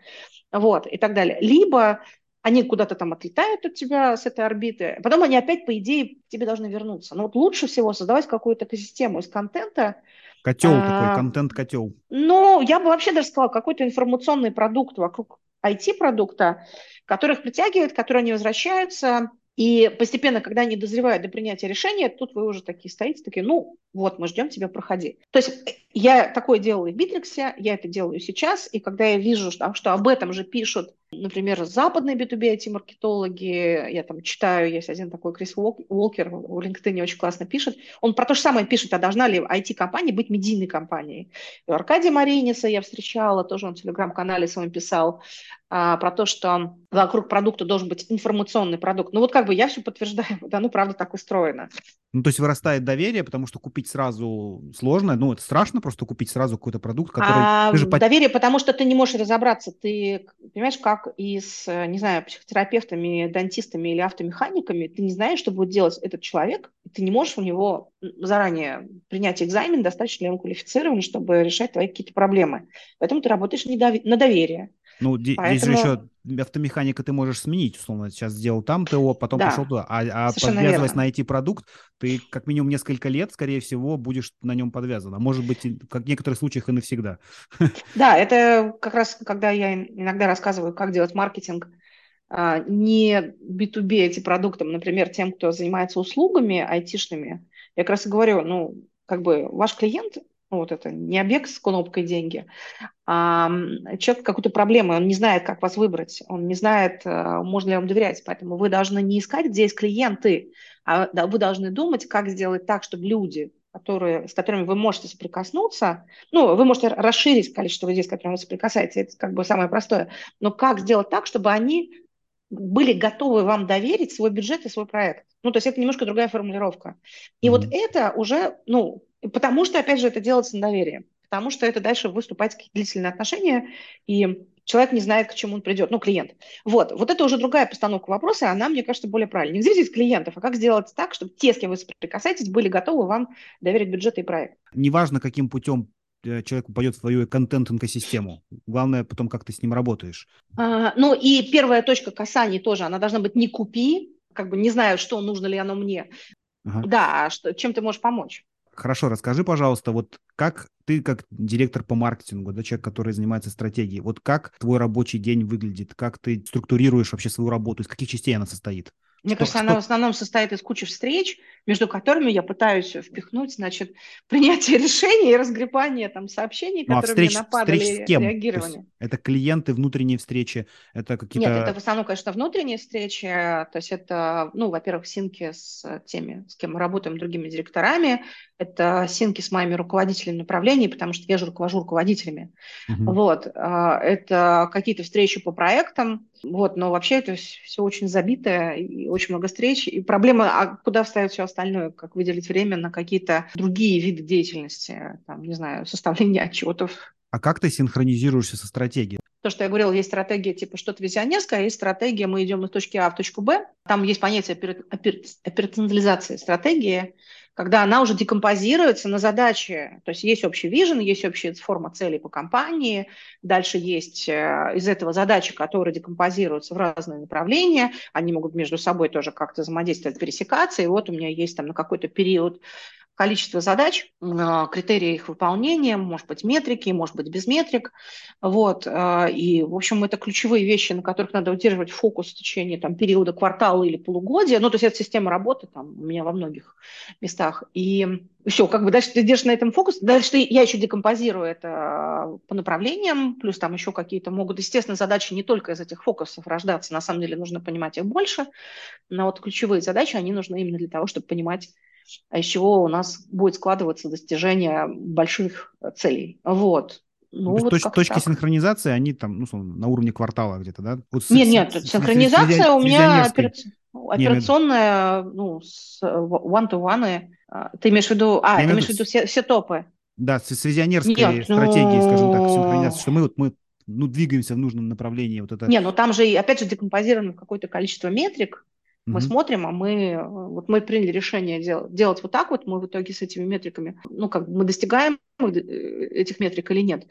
вот, и так далее. Либо они куда-то там отлетают от тебя с этой орбиты, а потом они опять, по идее, тебе должны вернуться. Но вот лучше всего создавать какую-то экосистему из контента. Котел а, такой, контент-котел. Ну, я бы вообще даже сказала, какой-то информационный продукт вокруг IT-продукта, которых притягивает, которые они возвращаются, и постепенно, когда они дозревают до принятия решения, тут вы уже такие стоите, такие, ну, вот, мы ждем тебя, проходи. То есть э, я такое делаю в Битриксе, я это делаю сейчас, и когда я вижу, что, что об этом же пишут, например, западные B2B IT-маркетологи, я там читаю, есть один такой Крис Уолкер в LinkedIn очень классно пишет, он про то же самое пишет, а должна ли IT-компания быть медийной компанией. И Аркадия Мариниса я встречала, тоже он в телеграм-канале своем писал, а, про то, что вокруг продукта должен быть информационный продукт. Ну вот как бы я все подтверждаю, да, ну правда так устроено. Ну, то есть вырастает доверие, потому что купить сразу сложно. Ну, это страшно просто купить сразу какой-то продукт, который... А, же... Доверие, потому что ты не можешь разобраться. Ты, понимаешь, как и с, не знаю, психотерапевтами, дантистами или автомеханиками, ты не знаешь, что будет делать этот человек, и ты не можешь у него заранее принять экзамен, достаточно ли он квалифицирован, чтобы решать твои какие-то проблемы. Поэтому ты работаешь на доверие. Ну, Поэтому... здесь же еще автомеханика ты можешь сменить, условно, сейчас сделал там ТО, потом да, пошел туда. А, а подвязываясь верно. на IT-продукт, ты как минимум несколько лет, скорее всего, будешь на нем подвязан. А может быть, как в некоторых случаях и навсегда. Да, это как раз, когда я иногда рассказываю, как делать маркетинг а, не B2B эти продуктам, например, тем, кто занимается услугами айтишными, я как раз и говорю, ну, как бы ваш клиент ну, вот это не объект с кнопкой деньги, а человек какую-то проблему, он не знает, как вас выбрать, он не знает, э, можно ли вам доверять, поэтому вы должны не искать, где есть клиенты, а вы должны думать, как сделать так, чтобы люди, которые, с которыми вы можете соприкоснуться, ну, вы можете расширить количество людей, с которыми вы соприкасаетесь, это как бы самое простое, но как сделать так, чтобы они были готовы вам доверить свой бюджет и свой проект. Ну, то есть это немножко другая формулировка. И mm-hmm. вот это уже, ну, Потому что, опять же, это делается на доверие. Потому что это дальше выступать какие-то длительные отношения, и человек не знает, к чему он придет, ну, клиент. Вот, вот это уже другая постановка вопроса, и она, мне кажется, более правильная. Не здесь клиентов, а как сделать так, чтобы те, с кем вы соприкасаетесь, были готовы вам доверить бюджет и проект. Неважно, каким путем э, человек попадет в твою контент-экосистему. Главное потом, как ты с ним работаешь. А, ну и первая точка касания тоже, она должна быть не купи, как бы не знаю, что нужно ли оно мне. Ага. Да, а что, чем ты можешь помочь? Хорошо, расскажи, пожалуйста, вот как ты как директор по маркетингу, да, человек, который занимается стратегией, вот как твой рабочий день выглядит, как ты структурируешь вообще свою работу, из каких частей она состоит? Мне что, кажется, что... она в основном состоит из кучи встреч, между которыми я пытаюсь впихнуть, значит, принятие решений и разгребание там сообщений, ну, а которые встреч, мне нападали, встреч с кем? реагирование. Это клиенты, внутренние встречи, это какие-то... Нет, это в основном, конечно, внутренние встречи, то есть это, ну, во-первых, синки с теми, с кем мы работаем, другими директорами, это синки с моими руководителями направлений, потому что я же руковожу руководителями. Угу. Вот, а, это какие-то встречи по проектам, вот, но вообще это все очень забито, и очень много встреч. И проблема, а куда вставить все остальное? Как выделить время на какие-то другие виды деятельности? Там, не знаю, составление отчетов. А как ты синхронизируешься со стратегией? То, что я говорила, есть стратегия типа что-то визионерское, а есть стратегия, мы идем из точки А в точку Б. Там есть понятие операционализации стратегии, когда она уже декомпозируется на задачи. То есть есть общий вижен, есть общая форма целей по компании, дальше есть э, из этого задачи, которые декомпозируются в разные направления, они могут между собой тоже как-то взаимодействовать, пересекаться, и вот у меня есть там на какой-то период количество задач, а, критерии их выполнения, может быть, метрики, может быть, без метрик. Вот. А, и, в общем, это ключевые вещи, на которых надо удерживать фокус в течение там, периода квартала или полугодия. Ну, то есть это система работы там, у меня во многих местах. И все, как бы дальше ты держишь на этом фокус. Дальше я еще декомпозирую это по направлениям, плюс там еще какие-то могут, естественно, задачи не только из этих фокусов рождаться, на самом деле нужно понимать их больше, но вот ключевые задачи, они нужны именно для того, чтобы понимать из чего у нас будет складываться достижение больших целей. Вот. Ну, вот точ, точки так. синхронизации, они там, ну, на уровне квартала где-то, да? Вот нет, с, нет, с, синхронизация с, у меня операционная, ну, с one-to-one. А, ты имеешь в виду, а, ты имеешь в виду все, все топы? Да, с визионерской нет, стратегией, ну... скажем так, синхронизации, что мы вот мы ну, двигаемся в нужном направлении. Вот это... Не, ну там же, опять же, декомпозировано какое-то количество метрик, мы mm-hmm. смотрим, а мы, вот мы приняли решение делать, делать вот так вот, мы в итоге с этими метриками, ну, как мы достигаем э, этих метрик или нет.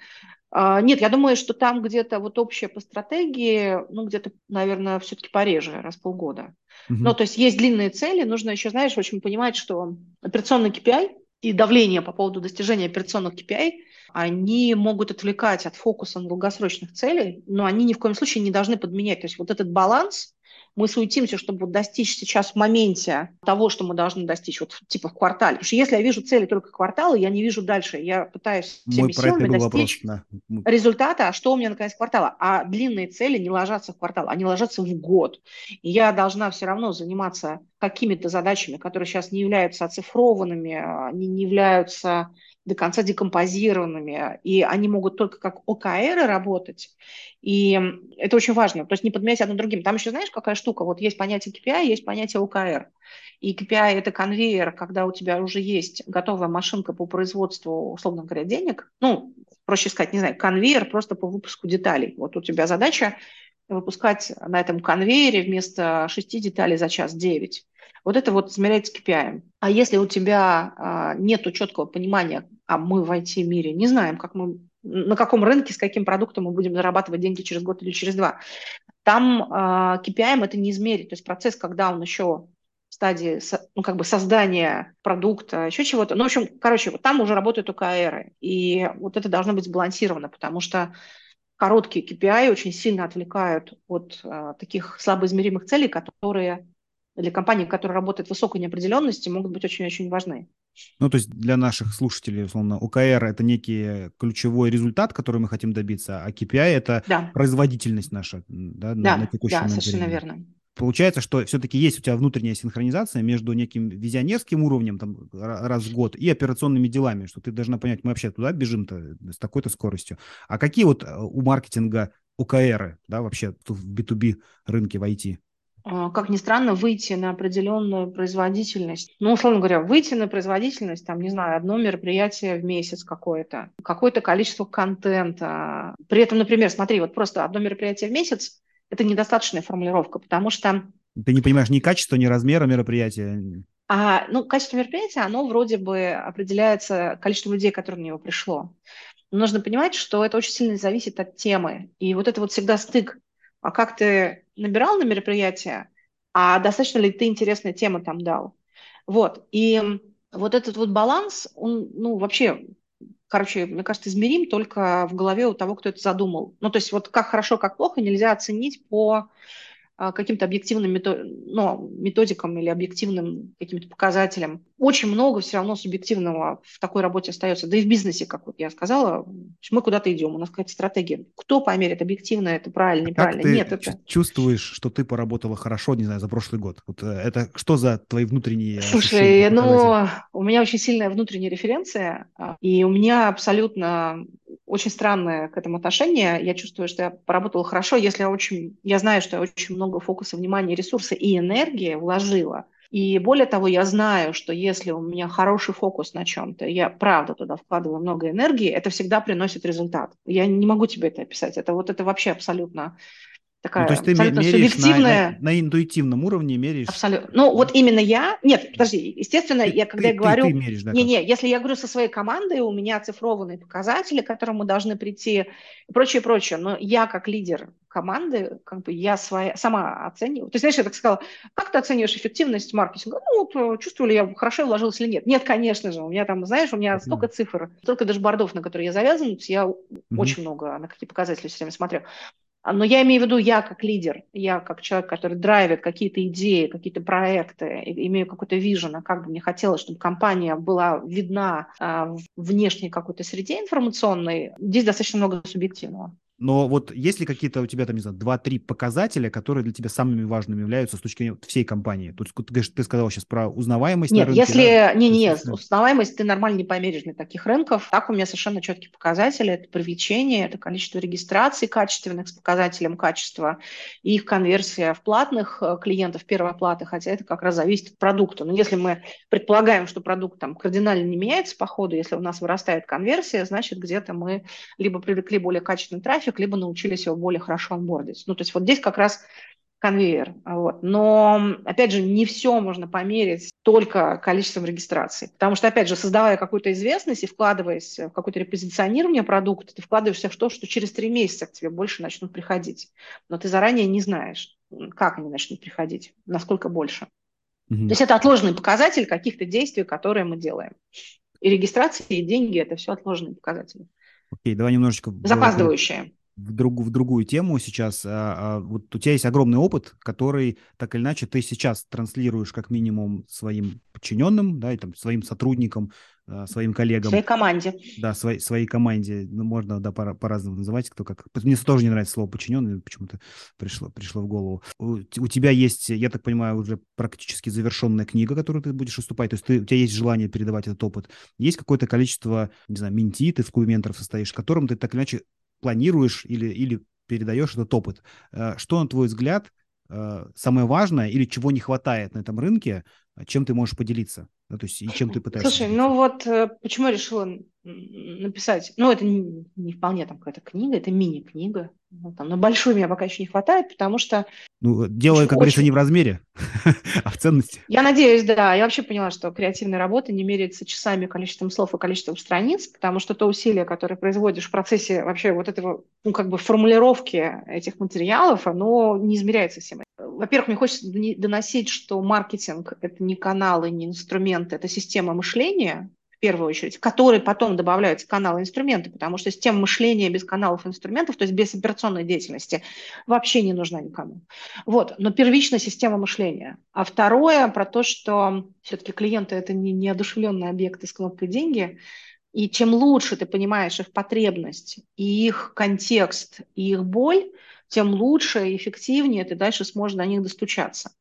А, нет, я думаю, что там где-то вот общее по стратегии, ну, где-то, наверное, все-таки пореже, раз в полгода. Mm-hmm. Ну, то есть есть длинные цели, нужно еще, знаешь, очень понимать, что операционный KPI и давление по поводу достижения операционных KPI, они могут отвлекать от фокуса на долгосрочных целей, но они ни в коем случае не должны подменять. То есть вот этот баланс, мы суетимся, чтобы достичь сейчас в моменте того, что мы должны достичь, вот типа в квартале. Потому что если я вижу цели только квартала, я не вижу дальше. Я пытаюсь всеми Мой силами достичь вопрос, да. результата, а что у меня на конец квартала. А длинные цели не ложатся в квартал, они ложатся в год. И я должна все равно заниматься какими-то задачами, которые сейчас не являются оцифрованными, они не являются до конца декомпозированными, и они могут только как ОКР работать, и это очень важно, то есть не подменять одно другим. Там еще знаешь, какая штука, вот есть понятие KPI, есть понятие ОКР, и KPI – это конвейер, когда у тебя уже есть готовая машинка по производству, условно говоря, денег, ну, проще сказать, не знаю, конвейер просто по выпуску деталей. Вот у тебя задача выпускать на этом конвейере вместо 6 деталей за час 9. Вот это вот измеряется KPI. А если у тебя а, нет четкого понимания, а мы в IT-мире не знаем, как мы, на каком рынке, с каким продуктом мы будем зарабатывать деньги через год или через два, там а, KPI это не измерить. То есть процесс, когда он еще в стадии ну, как бы создания продукта, еще чего-то. Ну, в общем, короче, вот там уже работают ОКРы. И вот это должно быть сбалансировано, потому что короткие KPI очень сильно отвлекают от а, таких слабоизмеримых целей, которые для компаний, которые работают в высокой неопределенности, могут быть очень-очень важны. Ну, то есть для наших слушателей, условно, ОКР – это некий ключевой результат, который мы хотим добиться, а KPI – это да. производительность наша да, да, на, на текущий да, совершенно верно. Получается, что все-таки есть у тебя внутренняя синхронизация между неким визионерским уровнем там, раз в год и операционными делами, что ты должна понять, мы вообще туда бежим-то с такой-то скоростью. А какие вот э, у маркетинга ОКРы, да, вообще в B2B рынке в? А, как ни странно, выйти на определенную производительность. Ну, условно говоря, выйти на производительность, там, не знаю, одно мероприятие в месяц какое-то, какое-то количество контента. При этом, например, смотри, вот просто одно мероприятие в месяц – это недостаточная формулировка, потому что… Ты не понимаешь ни качества, ни размера мероприятия. А, ну, качество мероприятия, оно вроде бы определяется количеством людей, которые на него пришло. Но нужно понимать, что это очень сильно зависит от темы. И вот это вот всегда стык а как ты набирал на мероприятие, а достаточно ли ты интересная тема там дал. Вот. И вот этот вот баланс, он, ну, вообще, короче, мне кажется, измерим только в голове у того, кто это задумал. Ну, то есть вот как хорошо, как плохо нельзя оценить по а, каким-то объективным ну, методикам или объективным каким-то показателям. Очень много все равно субъективного в такой работе остается. Да и в бизнесе, как вот я сказала, мы куда-то идем, у нас какая-то стратегия. Кто померит объективно, это правильно, а неправильно? Как Нет, это... чувствуешь, что ты поработала хорошо, не знаю, за прошлый год? Вот э, это что за твои внутренние Слушай, ну, у меня очень сильная внутренняя референция, а, и у меня абсолютно очень странное к этому отношение. Я чувствую, что я поработала хорошо, если я очень, я знаю, что я очень много фокуса внимания, ресурса и энергии вложила. И более того, я знаю, что если у меня хороший фокус на чем-то, я правда туда вкладываю много энергии, это всегда приносит результат. Я не могу тебе это описать. Это вот это вообще абсолютно такая ну, то есть ты абсолютно меряешь субъективная. На, на, на интуитивном уровне меряешь. Абсолютно. Ну, вот именно я. Нет, подожди, естественно, ты, я когда ты, я говорю. Ты, ты меришь, да, не, не, если я говорю со своей командой, у меня оцифрованные показатели, к которым мы должны прийти, и прочее, прочее. Но я как лидер команды, как бы я своя, сама оцениваю. То есть, знаешь, я так сказала, как ты оцениваешь эффективность маркетинга? Ну, вот, чувствую ли я, хорошо вложилась или нет? Нет, конечно же. У меня там, знаешь, у меня mm-hmm. столько цифр, столько дашбордов, на которые я завязан, я mm-hmm. очень много на какие показатели все время смотрю. А, но я имею в виду, я как лидер, я как человек, который драйвит какие-то идеи, какие-то проекты, имею какой-то вижен, а как бы мне хотелось, чтобы компания была видна а, в внешней какой-то среде информационной, здесь достаточно много субъективного. Но вот есть ли какие-то у тебя там, не знаю, два-три показателя, которые для тебя самыми важными являются с точки зрения всей компании? Тут ты, ты сказал сейчас про узнаваемость Нет, рынке, если... Да? Не, не, нет, узнаваемость ты нормально не померишь на таких рынков. Так у меня совершенно четкие показатели. Это привлечение, это количество регистраций качественных с показателем качества и их конверсия в платных э, клиентов первой оплаты, хотя это как раз зависит от продукта. Но если мы предполагаем, что продукт там кардинально не меняется по ходу, если у нас вырастает конверсия, значит, где-то мы либо привлекли более качественный трафик, трафик, либо научились его более хорошо онбордить. Ну, то есть вот здесь как раз конвейер. Вот. Но, опять же, не все можно померить только количеством регистраций. Потому что, опять же, создавая какую-то известность и вкладываясь в какое-то репозиционирование продукта, ты вкладываешься в то, что через три месяца к тебе больше начнут приходить. Но ты заранее не знаешь, как они начнут приходить, насколько больше. Mm-hmm. То есть это отложенный показатель каких-то действий, которые мы делаем. И регистрация, и деньги – это все отложенные показатели. Окей, давай немножечко... Запаздывающие в, друг, в другую тему сейчас. А, а, вот у тебя есть огромный опыт, который так или иначе ты сейчас транслируешь как минимум своим подчиненным, да, и там своим сотрудникам, а, своим коллегам. Своей команде. Да, своей, своей команде. Ну, можно, да, по- по-разному называть, кто как. Мне тоже не нравится слово подчиненный, почему-то пришло, пришло в голову. У, у тебя есть, я так понимаю, уже практически завершенная книга, которую ты будешь уступать, то есть ты, у тебя есть желание передавать этот опыт. Есть какое-то количество, не знаю, менти, ты в клубе менторов состоишь, которым ты так или иначе планируешь или, или передаешь этот опыт. Э, что, на твой взгляд, э, самое важное или чего не хватает на этом рынке, чем ты можешь поделиться? Да, то есть и чем ты пытаешься? Слушай, ну вот э, почему я решила написать, ну это не, не вполне там какая-то книга, это мини-книга, ну, там, на большую меня пока еще не хватает, потому что... Ну, дело, как говорится, не в размере, а в ценности. Я надеюсь, да. Я вообще поняла, что креативная работа не меряется часами, количеством слов и количеством страниц, потому что то усилие, которое производишь в процессе вообще вот этого, ну, как бы формулировки этих материалов, оно не измеряется всем. Во-первых, мне хочется доносить, что маркетинг – это не каналы, не инструменты, это система мышления, в первую очередь, в которые потом добавляются каналы инструменты, потому что система мышления без каналов инструментов, то есть без операционной деятельности, вообще не нужна никому. Вот, но первичная система мышления. А второе про то, что все-таки клиенты – это не неодушевленные объекты с кнопкой «деньги», и чем лучше ты понимаешь их потребность, и их контекст, и их боль – тем лучше и эффективнее ты дальше сможешь до них достучаться.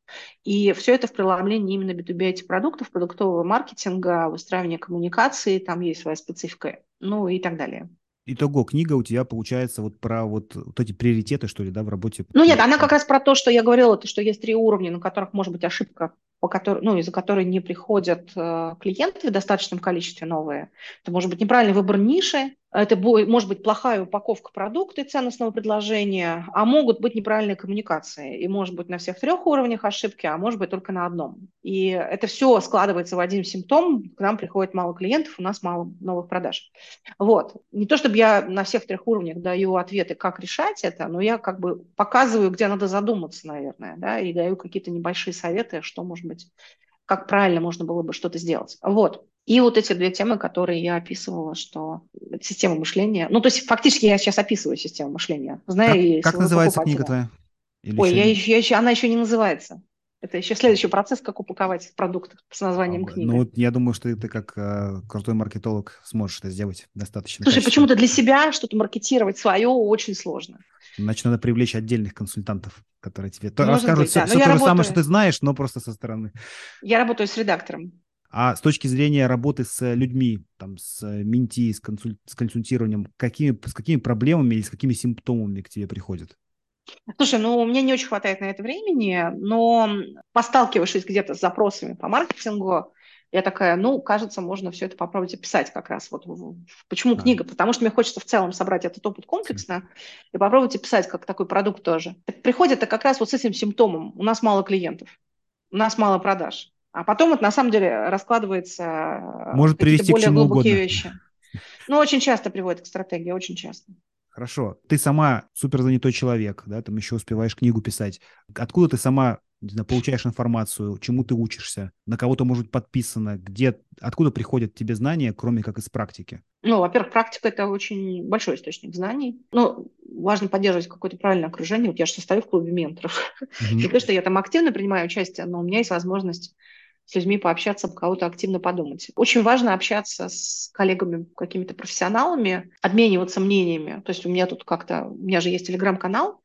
И все это в преломлении именно B2B продуктов, продуктового маркетинга, выстраивания коммуникации, там есть своя специфика, ну и так далее. Итого, книга у тебя получается вот про вот, вот эти приоритеты, что ли, да, в работе? Ну нет, она как раз про то, что я говорила, то, что есть три уровня, на которых может быть ошибка по которой, ну, из-за которой не приходят э, клиенты в достаточном количестве новые. Это может быть неправильный выбор ниши, это может быть плохая упаковка продукта и ценностного предложения, а могут быть неправильные коммуникации. И может быть на всех трех уровнях ошибки, а может быть только на одном. И это все складывается в один симптом. К нам приходит мало клиентов, у нас мало новых продаж. Вот. Не то чтобы я на всех трех уровнях даю ответы, как решать это, но я как бы показываю, где надо задуматься, наверное, да, и даю какие-то небольшие советы, что может быть, как правильно можно было бы что-то сделать. Вот. И вот эти две темы, которые я описывала, что система мышления. Ну, то есть фактически я сейчас описываю систему мышления. Знаю, как, как называется книга твоя? Или Ой, еще... Я еще, я еще, она еще не называется. Это еще следующий процесс, как упаковать продукт с названием а, книги. Ну вот я думаю, что ты как э, крутой маркетолог сможешь это сделать достаточно. Слушай, почему-то для себя что-то маркетировать свое очень сложно. Значит, надо привлечь отдельных консультантов, которые тебе Может расскажут быть, все, да. все то работаю... же самое, что ты знаешь, но просто со стороны. Я работаю с редактором. А с точки зрения работы с людьми, там, с менти, с, консуль... с консультированием, какими, с какими проблемами или с какими симптомами к тебе приходят? Слушай, ну, у меня не очень хватает на это времени, но посталкивавшись где-то с запросами по маркетингу, я такая, ну, кажется, можно все это попробовать описать как раз. Вот почему да. книга? Потому что мне хочется в целом собрать этот опыт комплексно и попробовать описать как такой продукт тоже. Приходит это как раз вот с этим симптомом. У нас мало клиентов, у нас мало продаж. А потом это на самом деле раскладывается Может привести более к чему глубокие угодно. вещи. Ну, очень часто приводит к стратегии, очень часто. Хорошо. Ты сама супер занятой человек, да, там еще успеваешь книгу писать. Откуда ты сама не знаю, получаешь информацию, чему ты учишься, на кого-то может быть подписано, где, откуда приходят тебе знания, кроме как из практики? Ну, во-первых, практика – это очень большой источник знаний. Ну, важно поддерживать какое-то правильное окружение. Вот я же состою в клубе менторов. Mm-hmm. Не то, что я там активно принимаю участие, но у меня есть возможность с людьми пообщаться, кого-то активно подумать. Очень важно общаться с коллегами, какими-то профессионалами, обмениваться мнениями. То есть у меня тут как-то, у меня же есть телеграм-канал,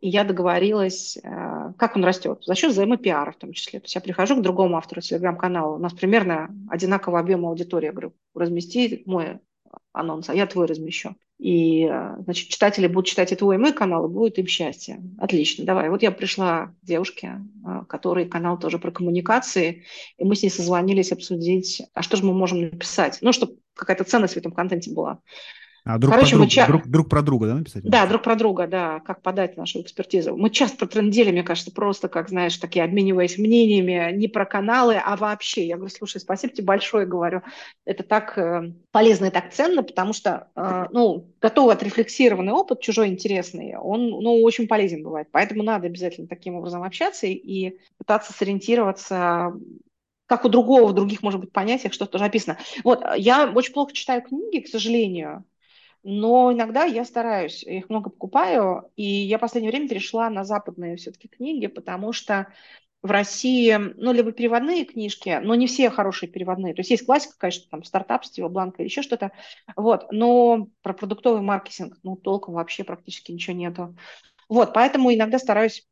и я договорилась, э, как он растет, за счет взаимопиара в том числе. То есть я прихожу к другому автору телеграм-канала, у нас примерно одинаковый объем аудитории. Я говорю, размести мой анонс, а я твой размещу. И, э, значит, читатели будут читать и твой, и мой канал, и будет им счастье. Отлично, давай. Вот я пришла к девушке, э, который канал тоже про коммуникации, и мы с ней созвонились обсудить, а что же мы можем написать, ну, чтобы какая-то ценность в этом контенте была. А друг, Короче, про друг, ча... друг, друг про друга, да, написать? Да, друг про друга, да, как подать нашу экспертизу. Мы часто протрендели, мне кажется, просто, как, знаешь, такие обмениваясь мнениями не про каналы, а вообще. Я говорю, слушай, спасибо тебе большое, говорю. Это так э, полезно и так ценно, потому что, э, ну, готовый отрефлексированный опыт, чужой интересный, он, ну, очень полезен бывает. Поэтому надо обязательно таким образом общаться и пытаться сориентироваться как у другого, в других, может быть, понятиях что-то тоже описано. Вот, я очень плохо читаю книги, к сожалению, но иногда я стараюсь, их много покупаю, и я в последнее время перешла на западные все-таки книги, потому что в России, ну, либо переводные книжки, но не все хорошие переводные. То есть есть классика, конечно, там, стартап, Стива Бланка или еще что-то, вот, но про продуктовый маркетинг, ну, толком вообще практически ничего нету. Вот, поэтому иногда стараюсь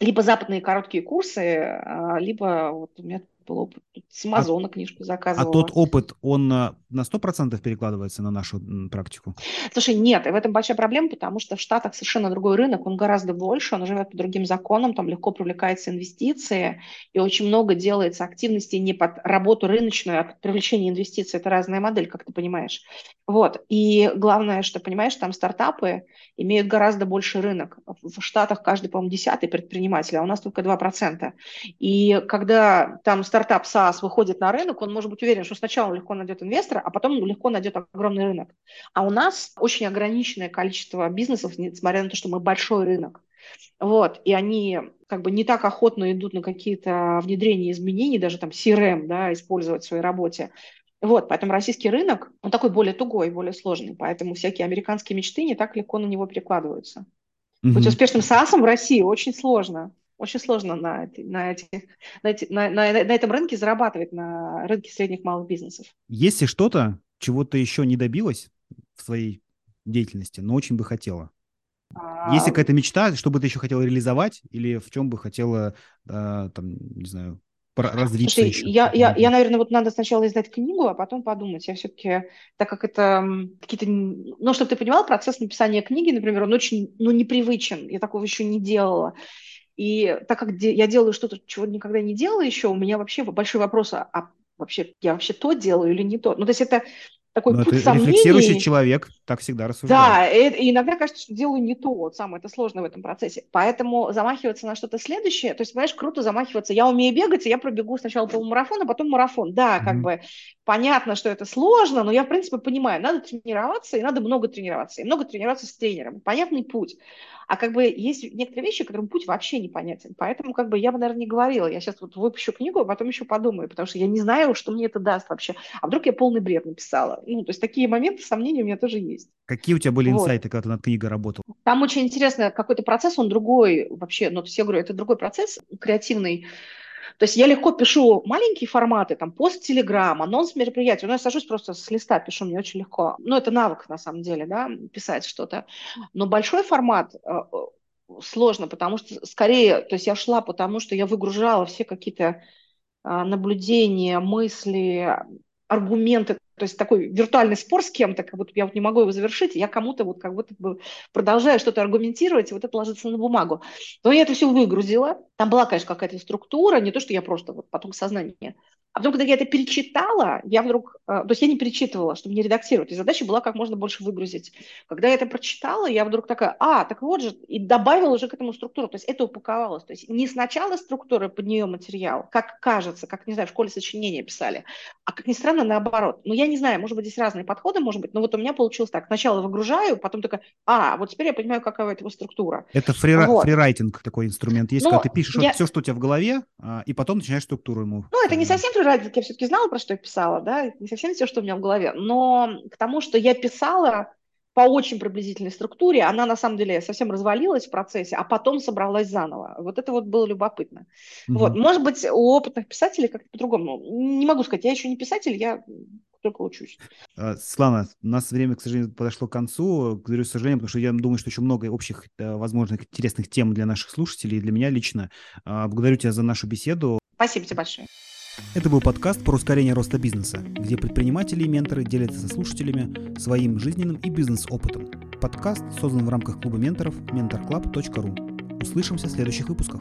либо западные короткие курсы, а, либо вот у меня был опыт. С Амазона а, книжку заказывала. А тот опыт, он на 100% перекладывается на нашу практику? Слушай, нет, и в этом большая проблема, потому что в Штатах совершенно другой рынок, он гораздо больше, он живет по другим законам, там легко привлекаются инвестиции, и очень много делается активностей не под работу рыночную, а под привлечение инвестиций. Это разная модель, как ты понимаешь. Вот. И главное, что, понимаешь, там стартапы имеют гораздо больше рынок. В Штатах каждый, по-моему, десятый предприниматель, а у нас только 2%. И когда там стартап SaaS выходит на рынок, он может быть уверен, что сначала легко найдет инвестора, а потом легко найдет огромный рынок. А у нас очень ограниченное количество бизнесов, несмотря на то, что мы большой рынок. Вот, и они как бы не так охотно идут на какие-то внедрения изменений, даже там CRM, да, использовать в своей работе. Вот, поэтому российский рынок, он такой более тугой, более сложный, поэтому всякие американские мечты не так легко на него перекладываются. Угу. Быть успешным SaaS в России очень сложно. Очень сложно на, на, эти, на, эти, на, на, на этом рынке зарабатывать, на рынке средних малых бизнесов. Есть ли что-то, чего ты еще не добилась в своей деятельности, но очень бы хотела? А... Есть ли какая-то мечта, что бы ты еще хотела реализовать, или в чем бы хотела, э, там, не знаю, развиться Слушай, еще? Я, я, я, наверное, вот надо сначала издать книгу, а потом подумать. Я все-таки, так как это какие-то... Ну, чтобы ты понимал, процесс написания книги, например, он очень, ну, непривычен. Я такого еще не делала. И так как я делаю что-то, чего никогда не делала еще, у меня вообще большой вопрос, а, а вообще я вообще то делаю или не то? Ну, то есть это такой Но путь это сомнений. рефлексирующий человек так всегда рассуждает. Да, и, и иногда кажется, что делаю не то, вот самое это сложно в этом процессе. Поэтому замахиваться на что-то следующее, то есть, понимаешь, круто замахиваться. Я умею бегать, и я пробегу сначала полумарафон, а потом марафон. Да, mm-hmm. как бы понятно, что это сложно, но я, в принципе, понимаю, надо тренироваться, и надо много тренироваться, и много тренироваться с тренером. Понятный путь. А как бы есть некоторые вещи, которым путь вообще непонятен. Поэтому как бы я бы, наверное, не говорила. Я сейчас вот выпущу книгу, а потом еще подумаю, потому что я не знаю, что мне это даст вообще. А вдруг я полный бред написала? Ну, то есть такие моменты, сомнения у меня тоже есть. Какие у тебя были вот. инсайты, когда ты над книгой работал? Там очень интересно, какой-то процесс, он другой вообще. Ну, то есть я говорю, это другой процесс креативный. То есть я легко пишу маленькие форматы, там, пост Телеграм, анонс мероприятия. Ну, я сажусь просто с листа, пишу, мне очень легко. Ну, это навык, на самом деле, да, писать что-то. Но большой формат э, сложно, потому что скорее, то есть я шла, потому что я выгружала все какие-то э, наблюдения, мысли, аргументы то есть такой виртуальный спор с кем-то, как будто я вот не могу его завершить, я кому-то вот как будто бы продолжаю что-то аргументировать, и вот это ложится на бумагу. Но я это все выгрузила. Там была, конечно, какая-то структура, не то, что я просто вот потом сознание а потом, когда я это перечитала, я вдруг, э, то есть я не перечитывала, чтобы не редактировать, и задача была как можно больше выгрузить. Когда я это прочитала, я вдруг такая, а, так вот же, и добавила уже к этому структуру, то есть это упаковалось. То есть не сначала структура под нее материал, как кажется, как, не знаю, в школе сочинения писали, а как ни странно, наоборот. Но я не знаю, может быть, здесь разные подходы, может быть, но вот у меня получилось так. Сначала выгружаю, потом такая, а, вот теперь я понимаю, какая это структура. Это фри- вот. фрирайтинг такой инструмент есть, но когда ты пишешь я... все, что у тебя в голове, а, и потом начинаешь структуру ему. Ну, это не совсем фрирайтинг, я все-таки знала, про что я писала, да, не совсем все, что у меня в голове, но к тому, что я писала по очень приблизительной структуре, она на самом деле совсем развалилась в процессе, а потом собралась заново. Вот это вот было любопытно. Угу. Вот, может быть, у опытных писателей как-то по-другому. Не могу сказать, я еще не писатель, я только учусь. А, Слана, у нас время, к сожалению, подошло к концу. К сожалению, потому что я думаю, что еще много общих, э, возможных, интересных тем для наших слушателей и для меня лично. А, благодарю тебя за нашу беседу. Спасибо тебе большое. Это был подкаст про ускорение роста бизнеса, где предприниматели и менторы делятся со слушателями своим жизненным и бизнес-опытом. Подкаст создан в рамках клуба менторов mentorclub.ru. Услышимся в следующих выпусках.